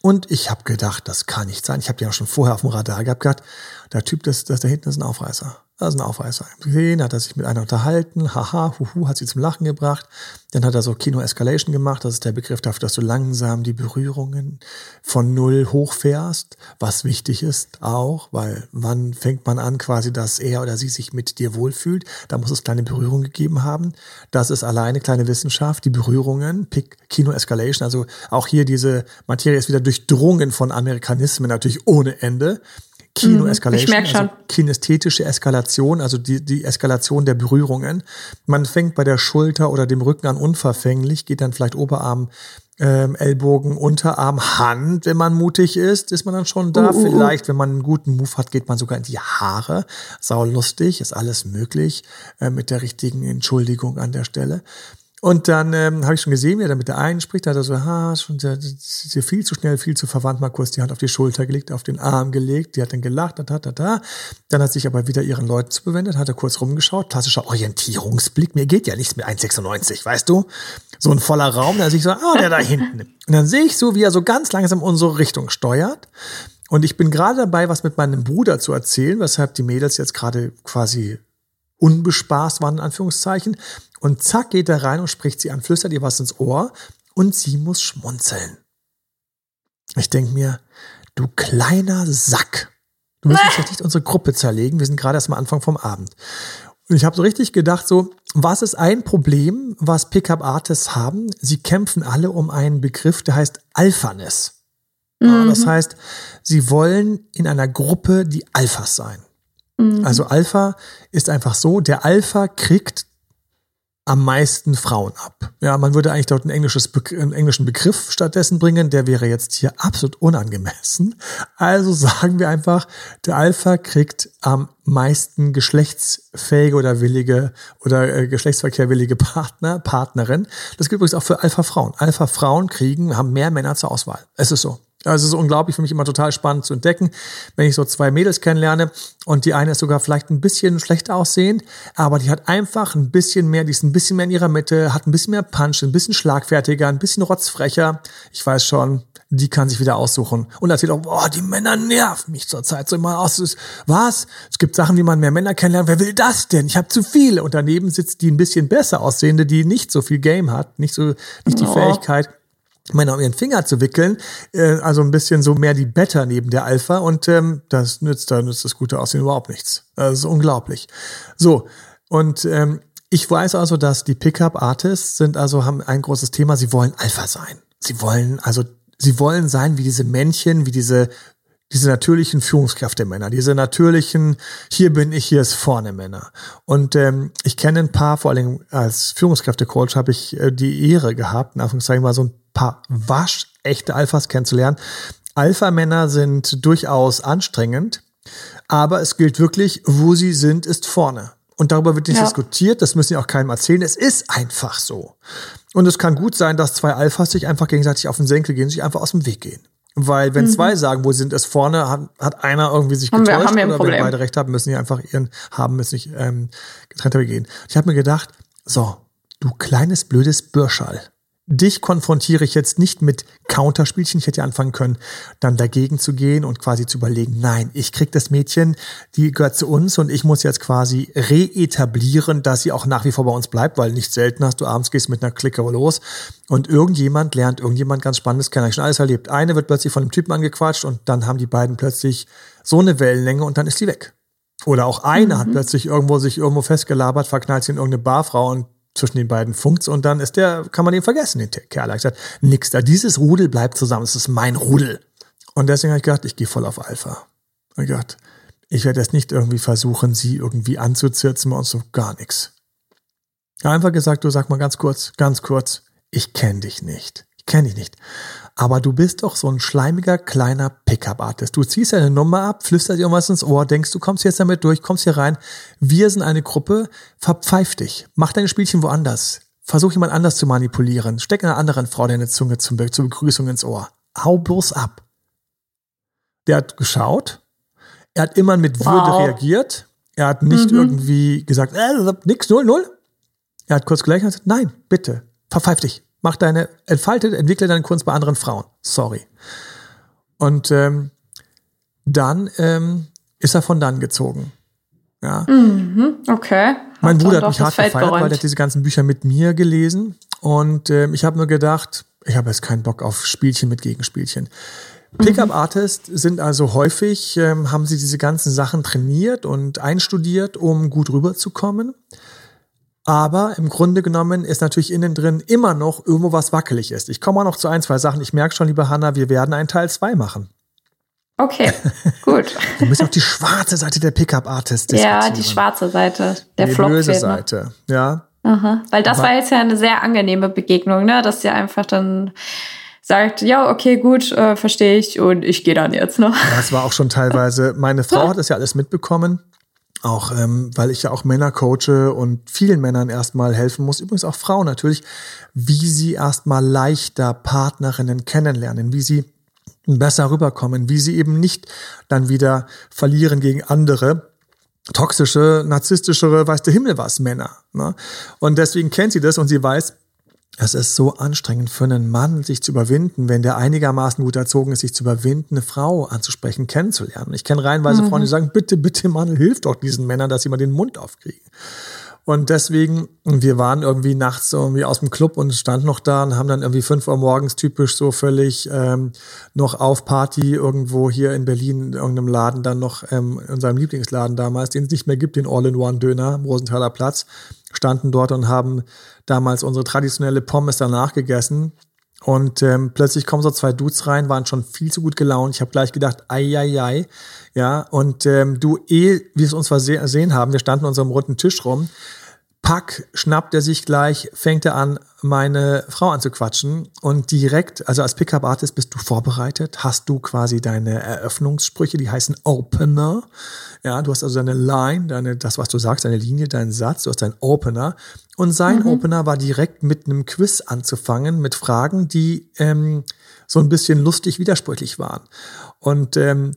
A: und ich habe gedacht, das kann nicht sein. Ich habe ja auch schon vorher auf dem Radar gehabt, gehabt der Typ, das, das da hinten ist ein Aufreißer. Das ist ein Aufreißer. Gesehen, hat er sich mit einer unterhalten, haha, huhu, hat sie zum Lachen gebracht. Dann hat er so Kino-Escalation gemacht. Das ist der Begriff dafür, dass du langsam die Berührungen von Null hochfährst. Was wichtig ist auch, weil wann fängt man an quasi, dass er oder sie sich mit dir wohlfühlt? Da muss es kleine Berührungen gegeben haben. Das ist alleine kleine Wissenschaft. Die Berührungen, Kino-Escalation, also auch hier diese Materie ist wieder durchdrungen von Amerikanismen natürlich ohne Ende Kino-Escalation, mhm, also kinästhetische Eskalation, also die, die Eskalation der Berührungen. Man fängt bei der Schulter oder dem Rücken an unverfänglich, geht dann vielleicht Oberarm, ähm, Ellbogen, Unterarm, Hand, wenn man mutig ist, ist man dann schon da. Uh, uh, uh. Vielleicht, wenn man einen guten Move hat, geht man sogar in die Haare. Sau lustig, ist alles möglich äh, mit der richtigen Entschuldigung an der Stelle. Und dann ähm, habe ich schon gesehen, wie er da mit der einen spricht, da hat er so, ha, schon sehr, sehr viel zu schnell, viel zu verwandt, mal kurz die Hand auf die Schulter gelegt, auf den Arm gelegt, die hat dann gelacht, da, da, da, da. Dann hat sich aber wieder ihren Leuten zugewendet, hat er kurz rumgeschaut, klassischer Orientierungsblick, mir geht ja nichts mit 1,96, weißt du? So ein voller Raum, da sehe ich so, ah, der da hinten. Und dann sehe ich so, wie er so ganz langsam unsere Richtung steuert. Und ich bin gerade dabei, was mit meinem Bruder zu erzählen, weshalb die Mädels jetzt gerade quasi unbespaßt waren, in Anführungszeichen. Und zack geht er rein und spricht sie an, flüstert ihr was ins Ohr und sie muss schmunzeln. Ich denke mir, du kleiner Sack. Du musst jetzt nicht unsere Gruppe zerlegen. Wir sind gerade erst am Anfang vom Abend. Und ich habe so richtig gedacht, so, was ist ein Problem, was Pickup-Artists haben? Sie kämpfen alle um einen Begriff, der heißt Alphaness. Mhm. Das heißt, sie wollen in einer Gruppe die Alphas sein. Mhm. Also Alpha ist einfach so, der Alpha kriegt am meisten Frauen ab. Ja, man würde eigentlich dort ein englisches einen englischen Begriff stattdessen bringen, der wäre jetzt hier absolut unangemessen. Also sagen wir einfach, der Alpha kriegt am meisten geschlechtsfähige oder willige oder äh, geschlechtsverkehrwillige Partner, Partnerin. Das gilt übrigens auch für Alpha-Frauen. Alpha-Frauen kriegen, haben mehr Männer zur Auswahl. Es ist so. Also es ist unglaublich für mich immer total spannend zu entdecken, wenn ich so zwei Mädels kennenlerne und die eine ist sogar vielleicht ein bisschen schlecht aussehend, aber die hat einfach ein bisschen mehr, die ist ein bisschen mehr in ihrer Mitte, hat ein bisschen mehr Punch, ein bisschen schlagfertiger, ein bisschen rotzfrecher. Ich weiß schon, die kann sich wieder aussuchen. Und erzählt auch, boah, die Männer nerven mich zurzeit so immer aus. Was? Es gibt Sachen, wie man mehr Männer kennenlernt. Wer will das denn? Ich habe zu viele. Und daneben sitzt die ein bisschen besser aussehende, die nicht so viel Game hat, nicht so, nicht die oh. Fähigkeit, Männer um ihren Finger zu wickeln, äh, also ein bisschen so mehr die Beta neben der Alpha und ähm, das nützt, da nützt das gute Aussehen überhaupt nichts. Das ist unglaublich. So, und ähm, ich weiß also, dass die Pickup-Artists sind also, haben ein großes Thema, sie wollen Alpha sein. Sie wollen also, sie wollen sein wie diese Männchen, wie diese diese natürlichen Führungskräfte Männer, diese natürlichen, hier bin ich, hier ist vorne Männer. Und ähm, ich kenne ein paar, vor allem als Führungskräftecoach habe ich äh, die Ehre gehabt, in Anführungszeichen mal so ein paar waschechte Alphas kennenzulernen. Alpha-Männer sind durchaus anstrengend, aber es gilt wirklich, wo sie sind, ist vorne. Und darüber wird nicht ja. diskutiert, das müssen sie auch keinem erzählen. Es ist einfach so. Und es kann gut sein, dass zwei Alphas sich einfach gegenseitig auf den Senkel gehen, sich einfach aus dem Weg gehen. Weil wenn mhm. zwei sagen, wo sie sind, ist vorne, hat, hat einer irgendwie sich getäuscht. Haben wir, haben wir oder wenn beide recht haben, müssen die einfach ihren haben, müssen sich ähm, getrennter begehen. Ich habe mir gedacht, so, du kleines blödes Bürschall dich konfrontiere ich jetzt nicht mit Counterspielchen. Ich hätte ja anfangen können, dann dagegen zu gehen und quasi zu überlegen, nein, ich krieg das Mädchen, die gehört zu uns und ich muss jetzt quasi reetablieren, dass sie auch nach wie vor bei uns bleibt, weil nicht selten hast du abends gehst mit einer Clique los und irgendjemand lernt irgendjemand ganz Spannendes kennen. Ich schon alles erlebt. Eine wird plötzlich von einem Typen angequatscht und dann haben die beiden plötzlich so eine Wellenlänge und dann ist die weg. Oder auch eine mhm. hat plötzlich irgendwo sich irgendwo festgelabert, verknallt sie in irgendeine Barfrau und zwischen den beiden funkt's und dann ist der, kann man den vergessen, den Kerl. Ich gesagt, nix da, dieses Rudel bleibt zusammen, es ist mein Rudel. Und deswegen habe ich gedacht, ich gehe voll auf Alpha. Und gedacht, ich werde jetzt nicht irgendwie versuchen, sie irgendwie anzuzirzen und so gar nichts. Einfach gesagt, du sag mal ganz kurz, ganz kurz, ich kenne dich nicht. Ich kenne dich nicht. Aber du bist doch so ein schleimiger kleiner Pickup-Artist. Du ziehst eine Nummer ab, flüsterst irgendwas ins Ohr, denkst, du kommst jetzt damit durch, kommst hier rein. Wir sind eine Gruppe, verpfeif dich. Mach deine Spielchen woanders. Versuch jemand anders zu manipulieren. Steck einer anderen Frau deine Zunge zum, zur Begrüßung ins Ohr. Hau bloß ab. Der hat geschaut. Er hat immer mit wow. Würde reagiert. Er hat nicht mhm. irgendwie gesagt, äh, nix, null, null. Er hat kurz gleich gesagt, nein, bitte, verpfeif dich mach deine, entfalte, entwickle deine Kunst bei anderen Frauen. Sorry. Und ähm, dann ähm, ist er von dann gezogen. Ja.
C: Mhm, okay.
A: Mein Bruder hat mich hart gefeiert, geräumt. weil er diese ganzen Bücher mit mir gelesen. Und ähm, ich habe mir gedacht, ich habe jetzt keinen Bock auf Spielchen mit Gegenspielchen. Pickup-Artists sind also häufig, ähm, haben sie diese ganzen Sachen trainiert und einstudiert, um gut rüberzukommen. Aber im Grunde genommen ist natürlich innen drin immer noch irgendwo was wackelig ist. Ich komme auch noch zu ein, zwei Sachen. Ich merke schon, liebe Hanna, wir werden einen Teil zwei machen.
C: Okay, gut.
A: Wir müssen auch die schwarze Seite der Pickup-Artist
C: Ja, die schwarze Seite, der
A: die böse Seite, ja.
C: Aha. Weil das war jetzt ja eine sehr angenehme Begegnung, ne? Dass sie einfach dann sagt, ja, okay, gut, äh, verstehe ich und ich gehe dann jetzt noch.
A: Ne? Das war auch schon teilweise, meine Frau hat das ja alles mitbekommen. Auch ähm, weil ich ja auch Männer coache und vielen Männern erstmal helfen muss, übrigens auch Frauen natürlich, wie sie erstmal leichter Partnerinnen kennenlernen, wie sie besser rüberkommen, wie sie eben nicht dann wieder verlieren gegen andere, toxische, narzisstischere, weiß der Himmel was Männer. Ne? Und deswegen kennt sie das und sie weiß, es ist so anstrengend für einen Mann, sich zu überwinden, wenn der einigermaßen gut erzogen ist, sich zu überwinden, eine Frau anzusprechen, kennenzulernen. Ich kenne reihenweise mhm. Frauen, die sagen, bitte, bitte, Mann, hilf doch diesen Männern, dass sie mal den Mund aufkriegen. Und deswegen, wir waren irgendwie nachts irgendwie aus dem Club und standen noch da und haben dann irgendwie fünf Uhr morgens typisch so völlig ähm, noch auf Party irgendwo hier in Berlin in irgendeinem Laden dann noch ähm, in unserem Lieblingsladen damals, den es nicht mehr gibt, den All-in-One-Döner am Rosenthaler Platz, standen dort und haben damals unsere traditionelle Pommes danach gegessen. Und ähm, plötzlich kommen so zwei Dudes rein, waren schon viel zu gut gelaunt. Ich habe gleich gedacht, ei, ei, ei. Ja, und ähm, du, eh, wie es uns versehen haben, wir standen an unserem runden Tisch rum, Pack schnappt er sich gleich, fängt er an, meine Frau anzuquatschen und direkt, also als Pickup-Artist bist du vorbereitet, hast du quasi deine Eröffnungssprüche, die heißen Opener. Ja, du hast also deine Line, deine, das, was du sagst, deine Linie, deinen Satz, du hast deinen Opener. Und sein mhm. Opener war direkt mit einem Quiz anzufangen, mit Fragen, die ähm, so ein bisschen lustig widersprüchlich waren. Und ähm,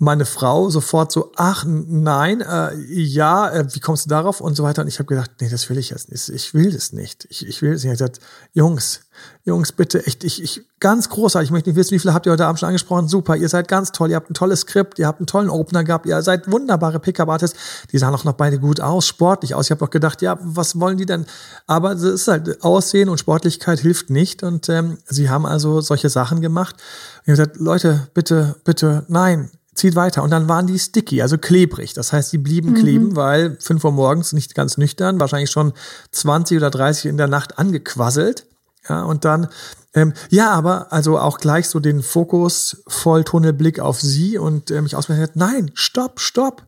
A: meine Frau sofort so, ach nein, äh, ja, äh, wie kommst du darauf und so weiter. Und ich habe gedacht, nee, das will ich jetzt nicht. Ich will das nicht. Ich, ich will das nicht. Ich habe gesagt, Jungs, Jungs, bitte, echt, ich, ich, ganz großartig. Ich möchte nicht wissen, wie viele habt ihr heute Abend schon angesprochen. Super, ihr seid ganz toll. Ihr habt ein tolles Skript, ihr habt einen tollen Opener gehabt. Ihr seid wunderbare Pickup-Artists. Die sahen auch noch beide gut aus, sportlich aus. Ich habe auch gedacht, ja, was wollen die denn? Aber es ist halt, Aussehen und Sportlichkeit hilft nicht. Und ähm, sie haben also solche Sachen gemacht. Und ich habe gesagt, Leute, bitte, bitte, nein, zieht weiter. Und dann waren die sticky, also klebrig. Das heißt, die blieben mhm. kleben, weil fünf Uhr morgens nicht ganz nüchtern, wahrscheinlich schon 20 oder 30 in der Nacht angequasselt. Ja, und dann, ähm, ja, aber also auch gleich so den Fokus voll Tunnelblick auf sie und äh, mich ausmerkt, nein, stopp, stopp,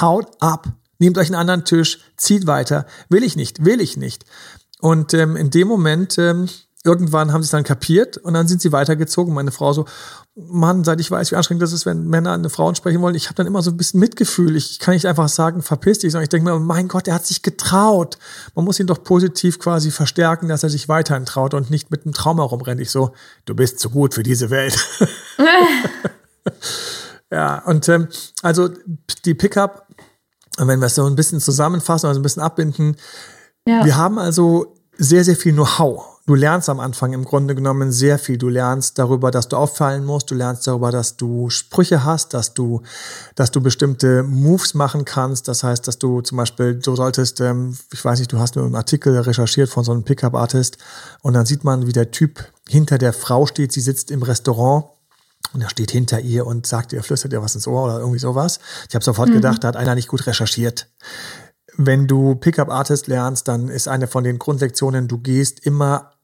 A: haut ab, nehmt euch einen anderen Tisch, zieht weiter, will ich nicht, will ich nicht. Und ähm, in dem Moment ähm, irgendwann haben sie es dann kapiert und dann sind sie weitergezogen. Meine Frau so, Mann, seit ich weiß, wie anstrengend das ist, wenn Männer eine Frau sprechen wollen, ich habe dann immer so ein bisschen Mitgefühl. Ich kann nicht einfach sagen, verpiss dich, sondern ich denke mir, mein Gott, er hat sich getraut. Man muss ihn doch positiv quasi verstärken, dass er sich weiterhin traut und nicht mit einem Trauma rumrennt. Ich so, du bist zu gut für diese Welt. ja, und ähm, also die Pickup, wenn wir es so ein bisschen zusammenfassen, also ein bisschen abbinden, ja. wir haben also sehr, sehr viel Know-how du lernst am Anfang im Grunde genommen sehr viel. Du lernst darüber, dass du auffallen musst. Du lernst darüber, dass du Sprüche hast, dass du, dass du bestimmte Moves machen kannst. Das heißt, dass du zum Beispiel, du solltest, ähm, ich weiß nicht, du hast nur einen Artikel recherchiert von so einem Pickup-Artist und dann sieht man, wie der Typ hinter der Frau steht. Sie sitzt im Restaurant und er steht hinter ihr und sagt ihr, flüstert ihr was ins Ohr oder irgendwie sowas. Ich habe sofort mhm. gedacht, da hat einer nicht gut recherchiert wenn du Pickup Artist lernst, dann ist eine von den Grundlektionen, du gehst immer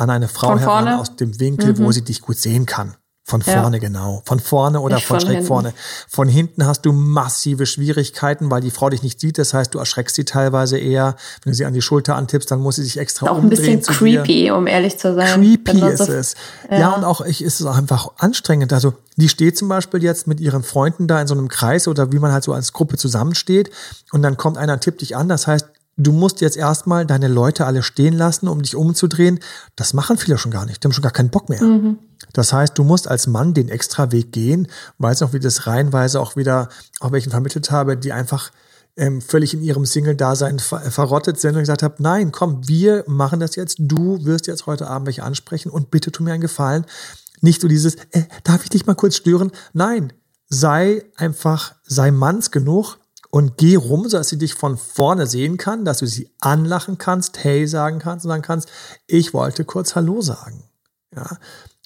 A: an eine Frau heran aus dem Winkel, mhm. wo sie dich gut sehen kann. Von vorne ja. genau. Von vorne oder von, von schräg hinten. vorne. Von hinten hast du massive Schwierigkeiten, weil die Frau dich nicht sieht. Das heißt, du erschreckst sie teilweise eher. Wenn du sie an die Schulter antippst, dann muss sie sich extra
C: auch umdrehen. Auch ein bisschen creepy, dir. um ehrlich zu sein.
A: Creepy ist es. Ja. ja. und auch ich, ist es auch einfach anstrengend. Also die steht zum Beispiel jetzt mit ihren Freunden da in so einem Kreis oder wie man halt so als Gruppe zusammensteht und dann kommt einer, tippt dich an. Das heißt, du musst jetzt erstmal deine Leute alle stehen lassen, um dich umzudrehen. Das machen viele schon gar nicht. Die haben schon gar keinen Bock mehr. Mhm. Das heißt, du musst als Mann den extra Weg gehen, weil es auch wie das reihenweise auch wieder, auch welchen vermittelt habe, die einfach ähm, völlig in ihrem Single-Dasein ver verrottet sind und gesagt habe, nein, komm, wir machen das jetzt, du wirst jetzt heute Abend welche ansprechen und bitte tu mir einen Gefallen. Nicht so dieses, äh, darf ich dich mal kurz stören? Nein, sei einfach, sei manns genug, und geh rum, sodass sie dich von vorne sehen kann, dass du sie anlachen kannst, hey sagen kannst und sagen kannst, ich wollte kurz Hallo sagen. Ja.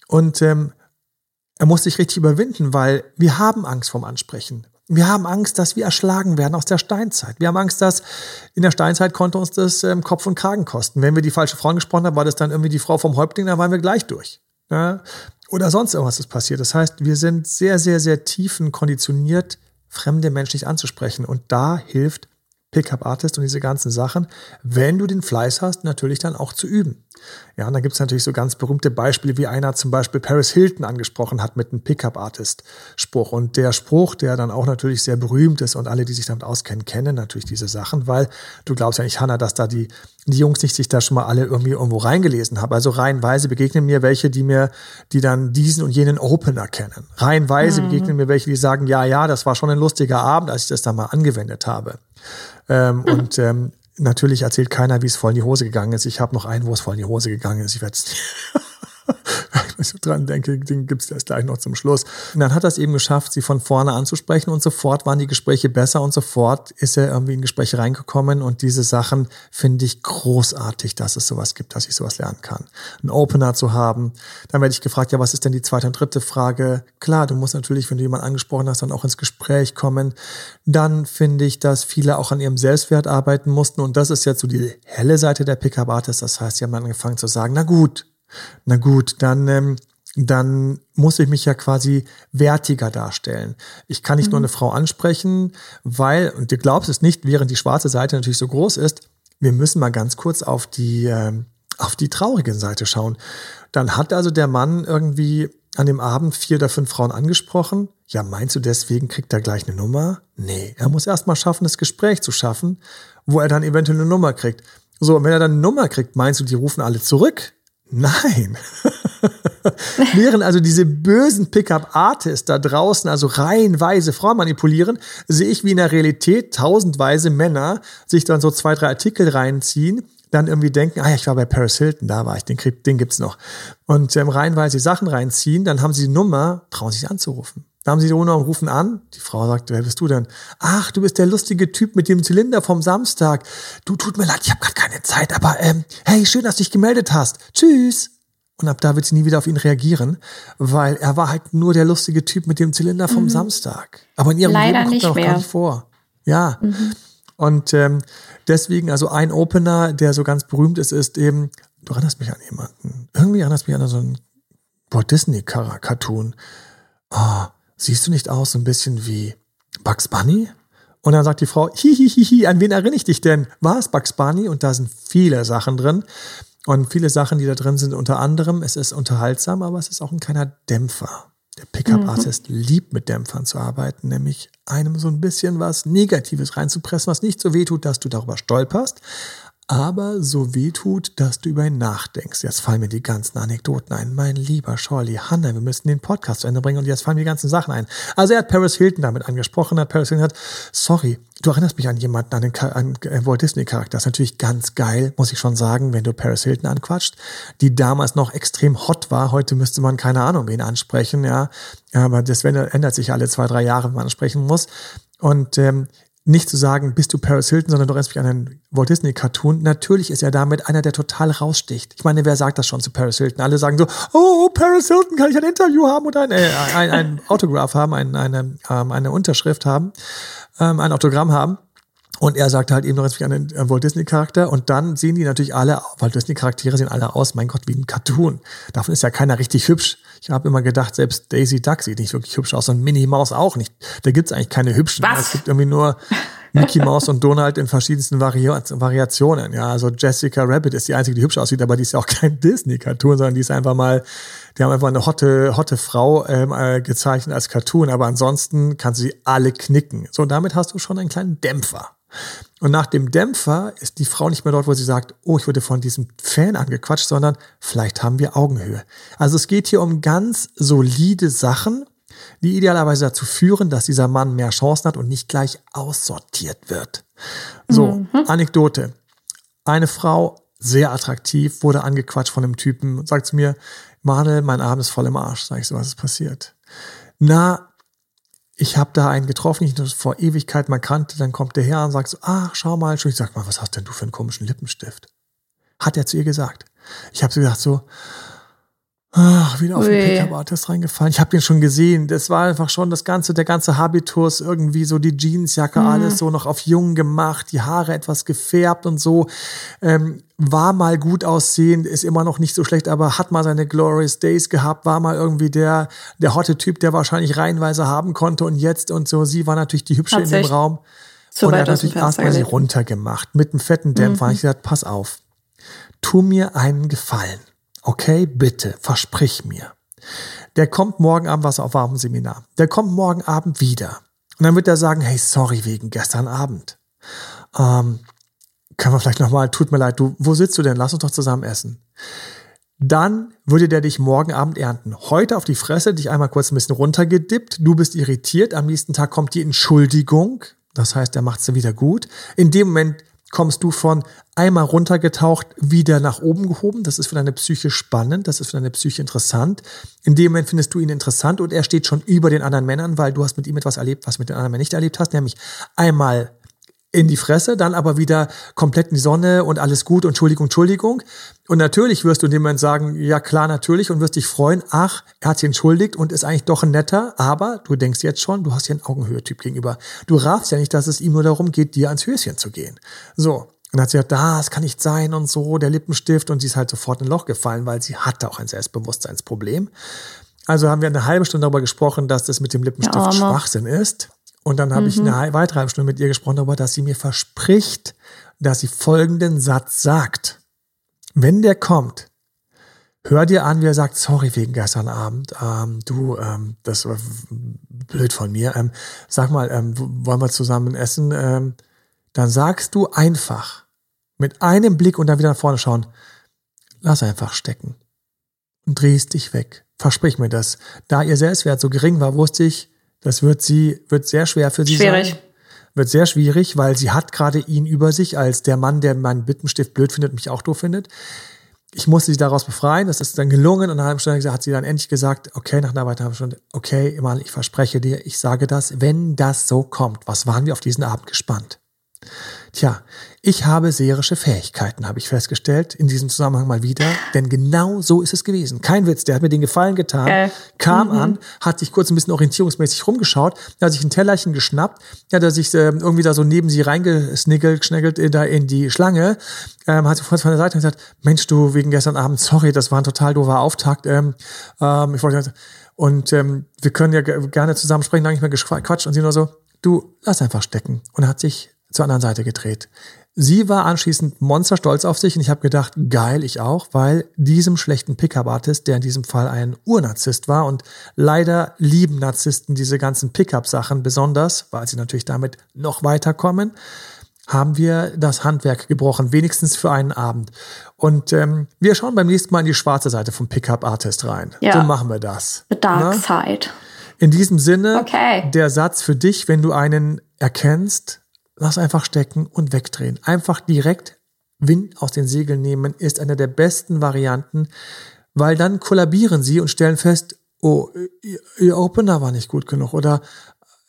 A: Und ähm, er muss sich richtig überwinden, weil wir haben Angst vorm Ansprechen. Wir haben Angst, dass wir erschlagen werden aus der Steinzeit. Wir haben Angst, dass in der Steinzeit konnte uns das ähm, Kopf und Kragen kosten. Wenn wir die falsche Frau gesprochen haben, war das dann irgendwie die Frau vom Häuptling, dann waren wir gleich durch. Ja? oder sonst irgendwas ist passiert. Das heißt, wir sind sehr, sehr, sehr tiefen konditioniert, fremde Menschen nicht anzusprechen. Und da hilft Pickup-Artist und diese ganzen Sachen, wenn du den Fleiß hast, natürlich dann auch zu üben. Ja, und dann gibt es natürlich so ganz berühmte Beispiele, wie einer zum Beispiel Paris Hilton angesprochen hat mit einem Pickup-Artist-Spruch. Und der Spruch, der dann auch natürlich sehr berühmt ist und alle, die sich damit auskennen, kennen natürlich diese Sachen, weil du glaubst ja nicht, Hannah, dass da die, die Jungs nicht sich da schon mal alle irgendwie irgendwo reingelesen haben. Also reihenweise begegnen mir welche, die mir, die dann diesen und jenen Opener kennen. Reihenweise mhm. begegnen mir welche, die sagen, ja, ja, das war schon ein lustiger Abend, als ich das da mal angewendet habe. Ähm, mhm. Und ähm, natürlich erzählt keiner, wie es voll in die Hose gegangen ist. Ich habe noch einen, wo es voll in die Hose gegangen ist. Ich werde es ich so dran denke, den gibt es erst gleich noch zum Schluss. Und dann hat er es eben geschafft, sie von vorne anzusprechen und sofort waren die Gespräche besser und sofort ist er irgendwie in Gespräche reingekommen und diese Sachen finde ich großartig, dass es sowas gibt, dass ich sowas lernen kann. Einen Opener zu haben. Dann werde ich gefragt, ja, was ist denn die zweite und dritte Frage? Klar, du musst natürlich, wenn du jemanden angesprochen hast, dann auch ins Gespräch kommen. Dann finde ich, dass viele auch an ihrem Selbstwert arbeiten mussten und das ist jetzt so die helle Seite der Pickup-Artists. Das heißt, sie haben angefangen zu sagen, na gut, na gut, dann, ähm, dann muss ich mich ja quasi wertiger darstellen. Ich kann nicht mhm. nur eine Frau ansprechen, weil, und du glaubst es nicht, während die schwarze Seite natürlich so groß ist, wir müssen mal ganz kurz auf die, äh, auf die traurige Seite schauen. Dann hat also der Mann irgendwie an dem Abend vier oder fünf Frauen angesprochen. Ja, meinst du, deswegen kriegt er gleich eine Nummer? Nee, er muss erst mal schaffen, das Gespräch zu schaffen, wo er dann eventuell eine Nummer kriegt. So, und wenn er dann eine Nummer kriegt, meinst du, die rufen alle zurück? Nein. Während also diese bösen Pickup-Artists da draußen also reihenweise Frauen manipulieren, sehe ich wie in der Realität tausendweise Männer sich dann so zwei, drei Artikel reinziehen, dann irgendwie denken, ah ja, ich war bei Paris Hilton, da war ich, den, den gibt's noch. Und ähm, reihenweise Sachen reinziehen, dann haben sie die Nummer, trauen sich anzurufen. Da haben sie die Nummer und rufen an. Die Frau sagt, wer bist du denn? Ach, du bist der lustige Typ mit dem Zylinder vom Samstag. Du, tut mir leid, ich habe gerade keine Zeit, aber ähm, hey, schön, dass du dich gemeldet hast. Tschüss. Und ab da wird sie nie wieder auf ihn reagieren, weil er war halt nur der lustige Typ mit dem Zylinder vom mhm. Samstag. Aber in ihrem
C: Leider
A: Leben kommt er noch gar nicht vor. Ja. Mhm. Und ähm, deswegen, also ein Opener, der so ganz berühmt ist, ist eben, du erinnerst mich an jemanden. Irgendwie erinnerst mich an so einen Walt Disney-Cartoon. Oh, siehst du nicht aus so ein bisschen wie Bugs Bunny? Und dann sagt die Frau, hihihihi, an wen erinnere ich dich denn? War es Bugs Bunny? Und da sind viele Sachen drin. Und viele Sachen, die da drin sind, unter anderem, es ist unterhaltsam, aber es ist auch ein kleiner Dämpfer. Der Pickup-Artist mhm. liebt mit Dämpfern zu arbeiten, nämlich einem so ein bisschen was Negatives reinzupressen, was nicht so weh tut, dass du darüber stolperst, aber so weh tut, dass du über ihn nachdenkst. Jetzt fallen mir die ganzen Anekdoten ein. Mein lieber Shirley, Hanna, wir müssen den Podcast zu Ende bringen und jetzt fallen mir die ganzen Sachen ein. Also er hat Paris Hilton damit angesprochen, hat Paris Hilton hat, sorry, du erinnerst mich an jemanden, an den an Walt Disney Charakter. Das ist natürlich ganz geil, muss ich schon sagen, wenn du Paris Hilton anquatscht, die damals noch extrem hot war. Heute müsste man keine Ahnung wen ansprechen, ja. Aber das ändert sich alle zwei, drei Jahre, wenn man ansprechen muss. Und ähm, nicht zu sagen, bist du Paris Hilton, sondern du erinnerst mich an einen Walt Disney Cartoon. Natürlich ist er damit einer, der total raussticht. Ich meine, wer sagt das schon zu Paris Hilton? Alle sagen so, oh, Paris Hilton, kann ich ein Interview haben oder ein, äh, ein, ein Autograph haben, ein, eine, ähm, eine Unterschrift haben, ähm, ein Autogramm haben. Und er sagt halt eben noch an den Walt Disney Charakter und dann sehen die natürlich alle, Walt Disney Charaktere sehen alle aus, mein Gott, wie ein Cartoon. Davon ist ja keiner richtig hübsch. Ich habe immer gedacht, selbst Daisy Duck sieht nicht wirklich hübsch aus und Minnie Maus auch nicht. Da gibt's eigentlich keine hübschen. Was? Es gibt irgendwie nur Mickey Mouse und Donald in verschiedensten Vari Variationen. Ja, also Jessica Rabbit ist die einzige, die hübsch aussieht, aber die ist ja auch kein Disney-Cartoon, sondern die ist einfach mal, die haben einfach eine hotte, hotte Frau ähm, äh, gezeichnet als Cartoon, aber ansonsten kannst du sie alle knicken. So, und damit hast du schon einen kleinen Dämpfer. Und nach dem Dämpfer ist die Frau nicht mehr dort, wo sie sagt, oh, ich wurde von diesem Fan angequatscht, sondern vielleicht haben wir Augenhöhe. Also es geht hier um ganz solide Sachen, die idealerweise dazu führen, dass dieser Mann mehr Chancen hat und nicht gleich aussortiert wird. So, mhm. Anekdote. Eine Frau, sehr attraktiv, wurde angequatscht von einem Typen und sagt zu mir, Manuel, mein Abend ist voll im Arsch. Sag ich so, was ist passiert? Na, ich habe da einen getroffen, ich vor Ewigkeit mal kannte, dann kommt der her und sagt so, ach, schau mal, ich sag mal, was hast denn du für einen komischen Lippenstift? Hat er zu ihr gesagt. Ich habe so gedacht so, Ach, wieder auf Ui. den Pickup-Artist reingefallen. Ich habe den schon gesehen. Das war einfach schon das ganze, der ganze Habitus, irgendwie so die Jeansjacke, mhm. alles so noch auf jung gemacht, die Haare etwas gefärbt und so. Ähm, war mal gut aussehend, ist immer noch nicht so schlecht, aber hat mal seine Glorious Days gehabt, war mal irgendwie der, der hotte Typ, der wahrscheinlich reihenweise haben konnte und jetzt und so. Sie war natürlich die Hübsche in dem Raum. So und er hat natürlich erstmal sie runtergemacht mit einem fetten Dämpfer. Mhm. Ich gesagt, pass auf, tu mir einen Gefallen Okay, bitte, versprich mir. Der kommt morgen Abend, was auf warmem Seminar. Der kommt morgen Abend wieder. Und dann wird er sagen, hey, sorry wegen gestern Abend. Ähm, können wir vielleicht nochmal, tut mir leid, du, wo sitzt du denn? Lass uns doch zusammen essen. Dann würde der dich morgen Abend ernten. Heute auf die Fresse, dich einmal kurz ein bisschen runtergedippt. Du bist irritiert. Am nächsten Tag kommt die Entschuldigung. Das heißt, er macht sie wieder gut. In dem Moment kommst du von einmal runtergetaucht wieder nach oben gehoben. Das ist für deine Psyche spannend, das ist für deine Psyche interessant. In dem Moment findest du ihn interessant und er steht schon über den anderen Männern, weil du hast mit ihm etwas erlebt, was mit den anderen Männern nicht erlebt hast, nämlich einmal in die Fresse, dann aber wieder komplett in die Sonne und alles gut und Entschuldigung, Entschuldigung. Und natürlich wirst du in dem Moment sagen, ja klar, natürlich und wirst dich freuen, ach, er hat sich entschuldigt und ist eigentlich doch ein netter, aber du denkst jetzt schon, du hast hier einen Augenhöhe-Typ gegenüber. Du raffst ja nicht, dass es ihm nur darum geht, dir ans Höschen zu gehen. So. Und dann hat sie gesagt, das kann nicht sein und so, der Lippenstift und sie ist halt sofort in ein Loch gefallen, weil sie hatte auch ein Selbstbewusstseinsproblem. Also haben wir eine halbe Stunde darüber gesprochen, dass das mit dem Lippenstift ja, Schwachsinn ist. Und dann habe mhm. ich eine weitere halbe Stunde mit ihr gesprochen darüber, dass sie mir verspricht, dass sie folgenden Satz sagt. Wenn der kommt, hör dir an, wie er sagt, sorry wegen gestern Abend, ähm, du, ähm, das war blöd von mir, ähm, sag mal, ähm, wollen wir zusammen essen? Ähm, dann sagst du einfach, mit einem Blick und dann wieder nach vorne schauen, lass einfach stecken und drehst dich weg. Versprich mir das. Da ihr Selbstwert so gering war, wusste ich, das wird sie, wird sehr schwer für sie schwierig. sein. Wird sehr schwierig, weil sie hat gerade ihn über sich als der Mann, der meinen Bittenstift blöd findet, mich auch doof findet. Ich musste sie daraus befreien. Das ist dann gelungen. Und nach einer halben Stunde hat sie dann endlich gesagt, okay, nach einer weiteren halben Stunde, okay, Mann, ich verspreche dir, ich sage das, wenn das so kommt. Was waren wir auf diesen Abend gespannt? Tja, ich habe seherische Fähigkeiten, habe ich festgestellt, in diesem Zusammenhang mal wieder. Denn genau so ist es gewesen. Kein Witz, der hat mir den Gefallen getan, äh. kam mhm. an, hat sich kurz ein bisschen orientierungsmäßig rumgeschaut, hat sich ein Tellerchen geschnappt, hat er sich äh, irgendwie da so neben sie reingesniggelt, schneggelt in, da in die Schlange, ähm, hat sich von der Seite gesagt, Mensch, du, wegen gestern Abend, sorry, das war ein total doofer Auftakt. Ähm, ähm, ich wollte, und ähm, wir können ja gerne zusammen sprechen, lange nicht mehr gequatscht und sie nur so, du, lass einfach stecken. Und hat sich zur anderen Seite gedreht. Sie war anschließend monsterstolz auf sich und ich habe gedacht, geil, ich auch, weil diesem schlechten Pickup-Artist, der in diesem Fall ein Urnarzisst war und leider lieben Narzissten diese ganzen Pickup-Sachen besonders, weil sie natürlich damit noch weiterkommen, haben wir das Handwerk gebrochen, wenigstens für einen Abend. Und ähm, wir schauen beim nächsten Mal in die schwarze Seite vom Pickup-Artist rein. Ja. So machen wir das.
C: The Dark Na? Side.
A: In diesem Sinne, okay. der Satz für dich, wenn du einen erkennst, lass einfach stecken und wegdrehen. Einfach direkt Wind aus den Segeln nehmen ist eine der besten Varianten, weil dann kollabieren sie und stellen fest, oh, ihr Opener war nicht gut genug oder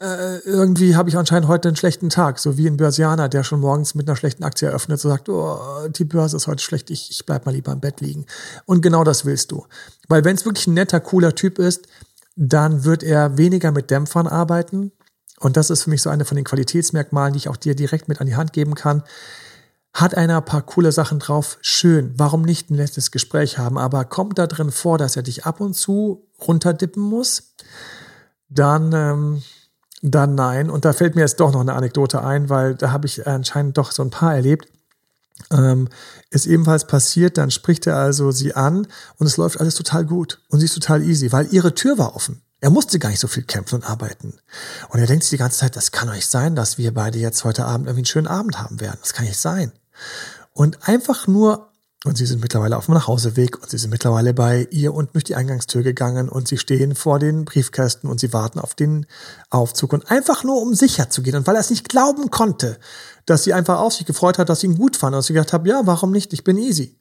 A: äh, irgendwie habe ich anscheinend heute einen schlechten Tag, so wie ein Börsianer, der schon morgens mit einer schlechten Aktie eröffnet und sagt, oh, die Börse ist heute schlecht, ich, ich bleib mal lieber im Bett liegen. Und genau das willst du. Weil wenn es wirklich ein netter, cooler Typ ist, dann wird er weniger mit Dämpfern arbeiten, und das ist für mich so eine von den Qualitätsmerkmalen, die ich auch dir direkt mit an die Hand geben kann. Hat einer ein paar coole Sachen drauf? Schön. Warum nicht ein letztes Gespräch haben? Aber kommt da drin vor, dass er dich ab und zu runterdippen muss? Dann, ähm, dann nein. Und da fällt mir jetzt doch noch eine Anekdote ein, weil da habe ich anscheinend doch so ein paar erlebt. Ähm, ist ebenfalls passiert, dann spricht er also sie an und es läuft alles total gut und sie ist total easy, weil ihre Tür war offen. Er musste gar nicht so viel kämpfen und arbeiten. Und er denkt sich die ganze Zeit, das kann doch nicht sein, dass wir beide jetzt heute Abend irgendwie einen schönen Abend haben werden. Das kann nicht sein. Und einfach nur, und sie sind mittlerweile auf dem Nachhauseweg und sie sind mittlerweile bei ihr unten durch die Eingangstür gegangen und sie stehen vor den Briefkästen und sie warten auf den Aufzug und einfach nur um sicher zu gehen. Und weil er es nicht glauben konnte, dass sie einfach auf sich gefreut hat, dass sie ihn gut fand und sie gedacht hat, ja, warum nicht? Ich bin easy.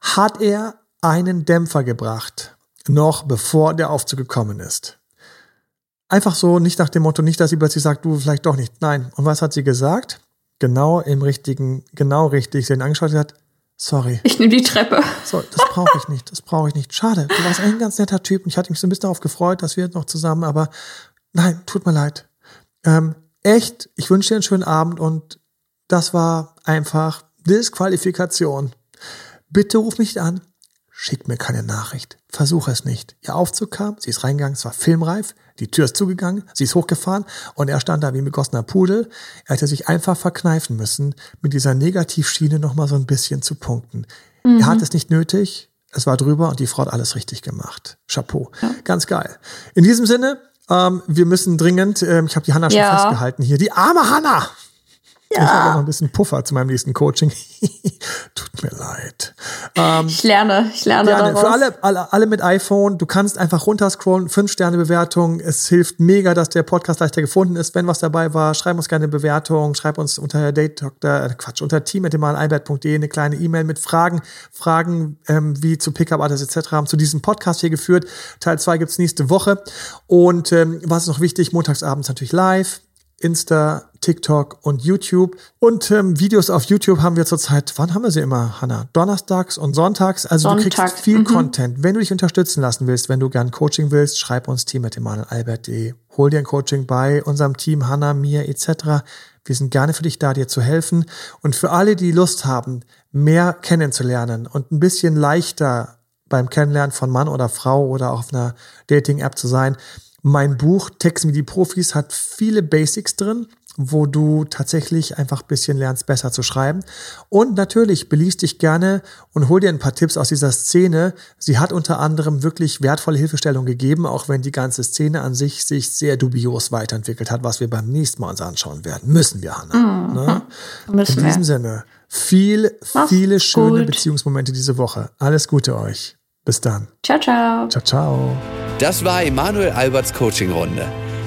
A: Hat er einen Dämpfer gebracht noch bevor der Aufzug gekommen ist. Einfach so, nicht nach dem Motto, nicht, dass sie plötzlich sagt, du vielleicht doch nicht. Nein. Und was hat sie gesagt? Genau im richtigen, genau richtig. Sie hat ihn angeschaut und gesagt, Sorry.
C: Ich nehme die Treppe.
A: So, das brauche ich nicht. Das brauche ich nicht. Schade. Du warst ein ganz netter Typ und ich hatte mich so ein bisschen darauf gefreut, dass wir noch zusammen, aber nein, tut mir leid. Ähm, echt, ich wünsche dir einen schönen Abend und das war einfach Disqualifikation. Bitte ruf mich an. Schick mir keine Nachricht. Versuche es nicht. Ihr Aufzug kam, sie ist reingegangen, es war filmreif, die Tür ist zugegangen, sie ist hochgefahren und er stand da wie ein begossener Pudel. Er hätte sich einfach verkneifen müssen, mit dieser Negativschiene nochmal so ein bisschen zu punkten. Mhm. Er hat es nicht nötig, es war drüber und die Frau hat alles richtig gemacht. Chapeau. Ja. Ganz geil. In diesem Sinne, ähm, wir müssen dringend, ähm, ich habe die Hanna schon ja. festgehalten hier, die arme Hanna! Ja. Ich habe noch ein bisschen Puffer zu meinem nächsten Coaching. Tut mir leid.
C: Ähm, ich lerne, ich lerne gerne.
A: Daraus. Für alle, alle, alle mit iPhone, du kannst einfach runterscrollen, fünf Sterne Bewertung. Es hilft mega, dass der Podcast leichter gefunden ist. Wenn was dabei war, schreib uns gerne eine Bewertung, schreib uns unter Date Doktor, äh, Quatsch, unter team.albert.de eine kleine E-Mail mit Fragen, Fragen ähm, wie zu Pickup Artists etc. haben zu diesem Podcast hier geführt. Teil zwei gibt's nächste Woche. Und ähm, was ist noch wichtig? Montagsabends natürlich live. Insta, TikTok und YouTube. Und ähm, Videos auf YouTube haben wir zurzeit, wann haben wir sie immer, Hanna? Donnerstags und Sonntags. Also Sonntag. du kriegst viel mhm. Content. Wenn du dich unterstützen lassen willst, wenn du gern Coaching willst, schreib uns team at emanuelalbert.de. Hol dir ein Coaching bei unserem Team, Hanna, mir etc. Wir sind gerne für dich da, dir zu helfen. Und für alle, die Lust haben, mehr kennenzulernen und ein bisschen leichter beim Kennenlernen von Mann oder Frau oder auch auf einer Dating-App zu sein, mein Buch Texten wie die Profis hat viele Basics drin, wo du tatsächlich einfach ein bisschen lernst, besser zu schreiben. Und natürlich beliest dich gerne und hol dir ein paar Tipps aus dieser Szene. Sie hat unter anderem wirklich wertvolle Hilfestellung gegeben, auch wenn die ganze Szene an sich sich sehr dubios weiterentwickelt hat, was wir beim nächsten Mal uns anschauen werden. Müssen wir, Hanna. Mhm. Ne? Müssen In diesem wir. Sinne, viel, Mach's viele schöne gut. Beziehungsmomente diese Woche. Alles Gute euch. Bis dann.
C: Ciao, ciao.
A: Ciao, ciao.
B: Das war Emanuel Alberts Coaching-Runde.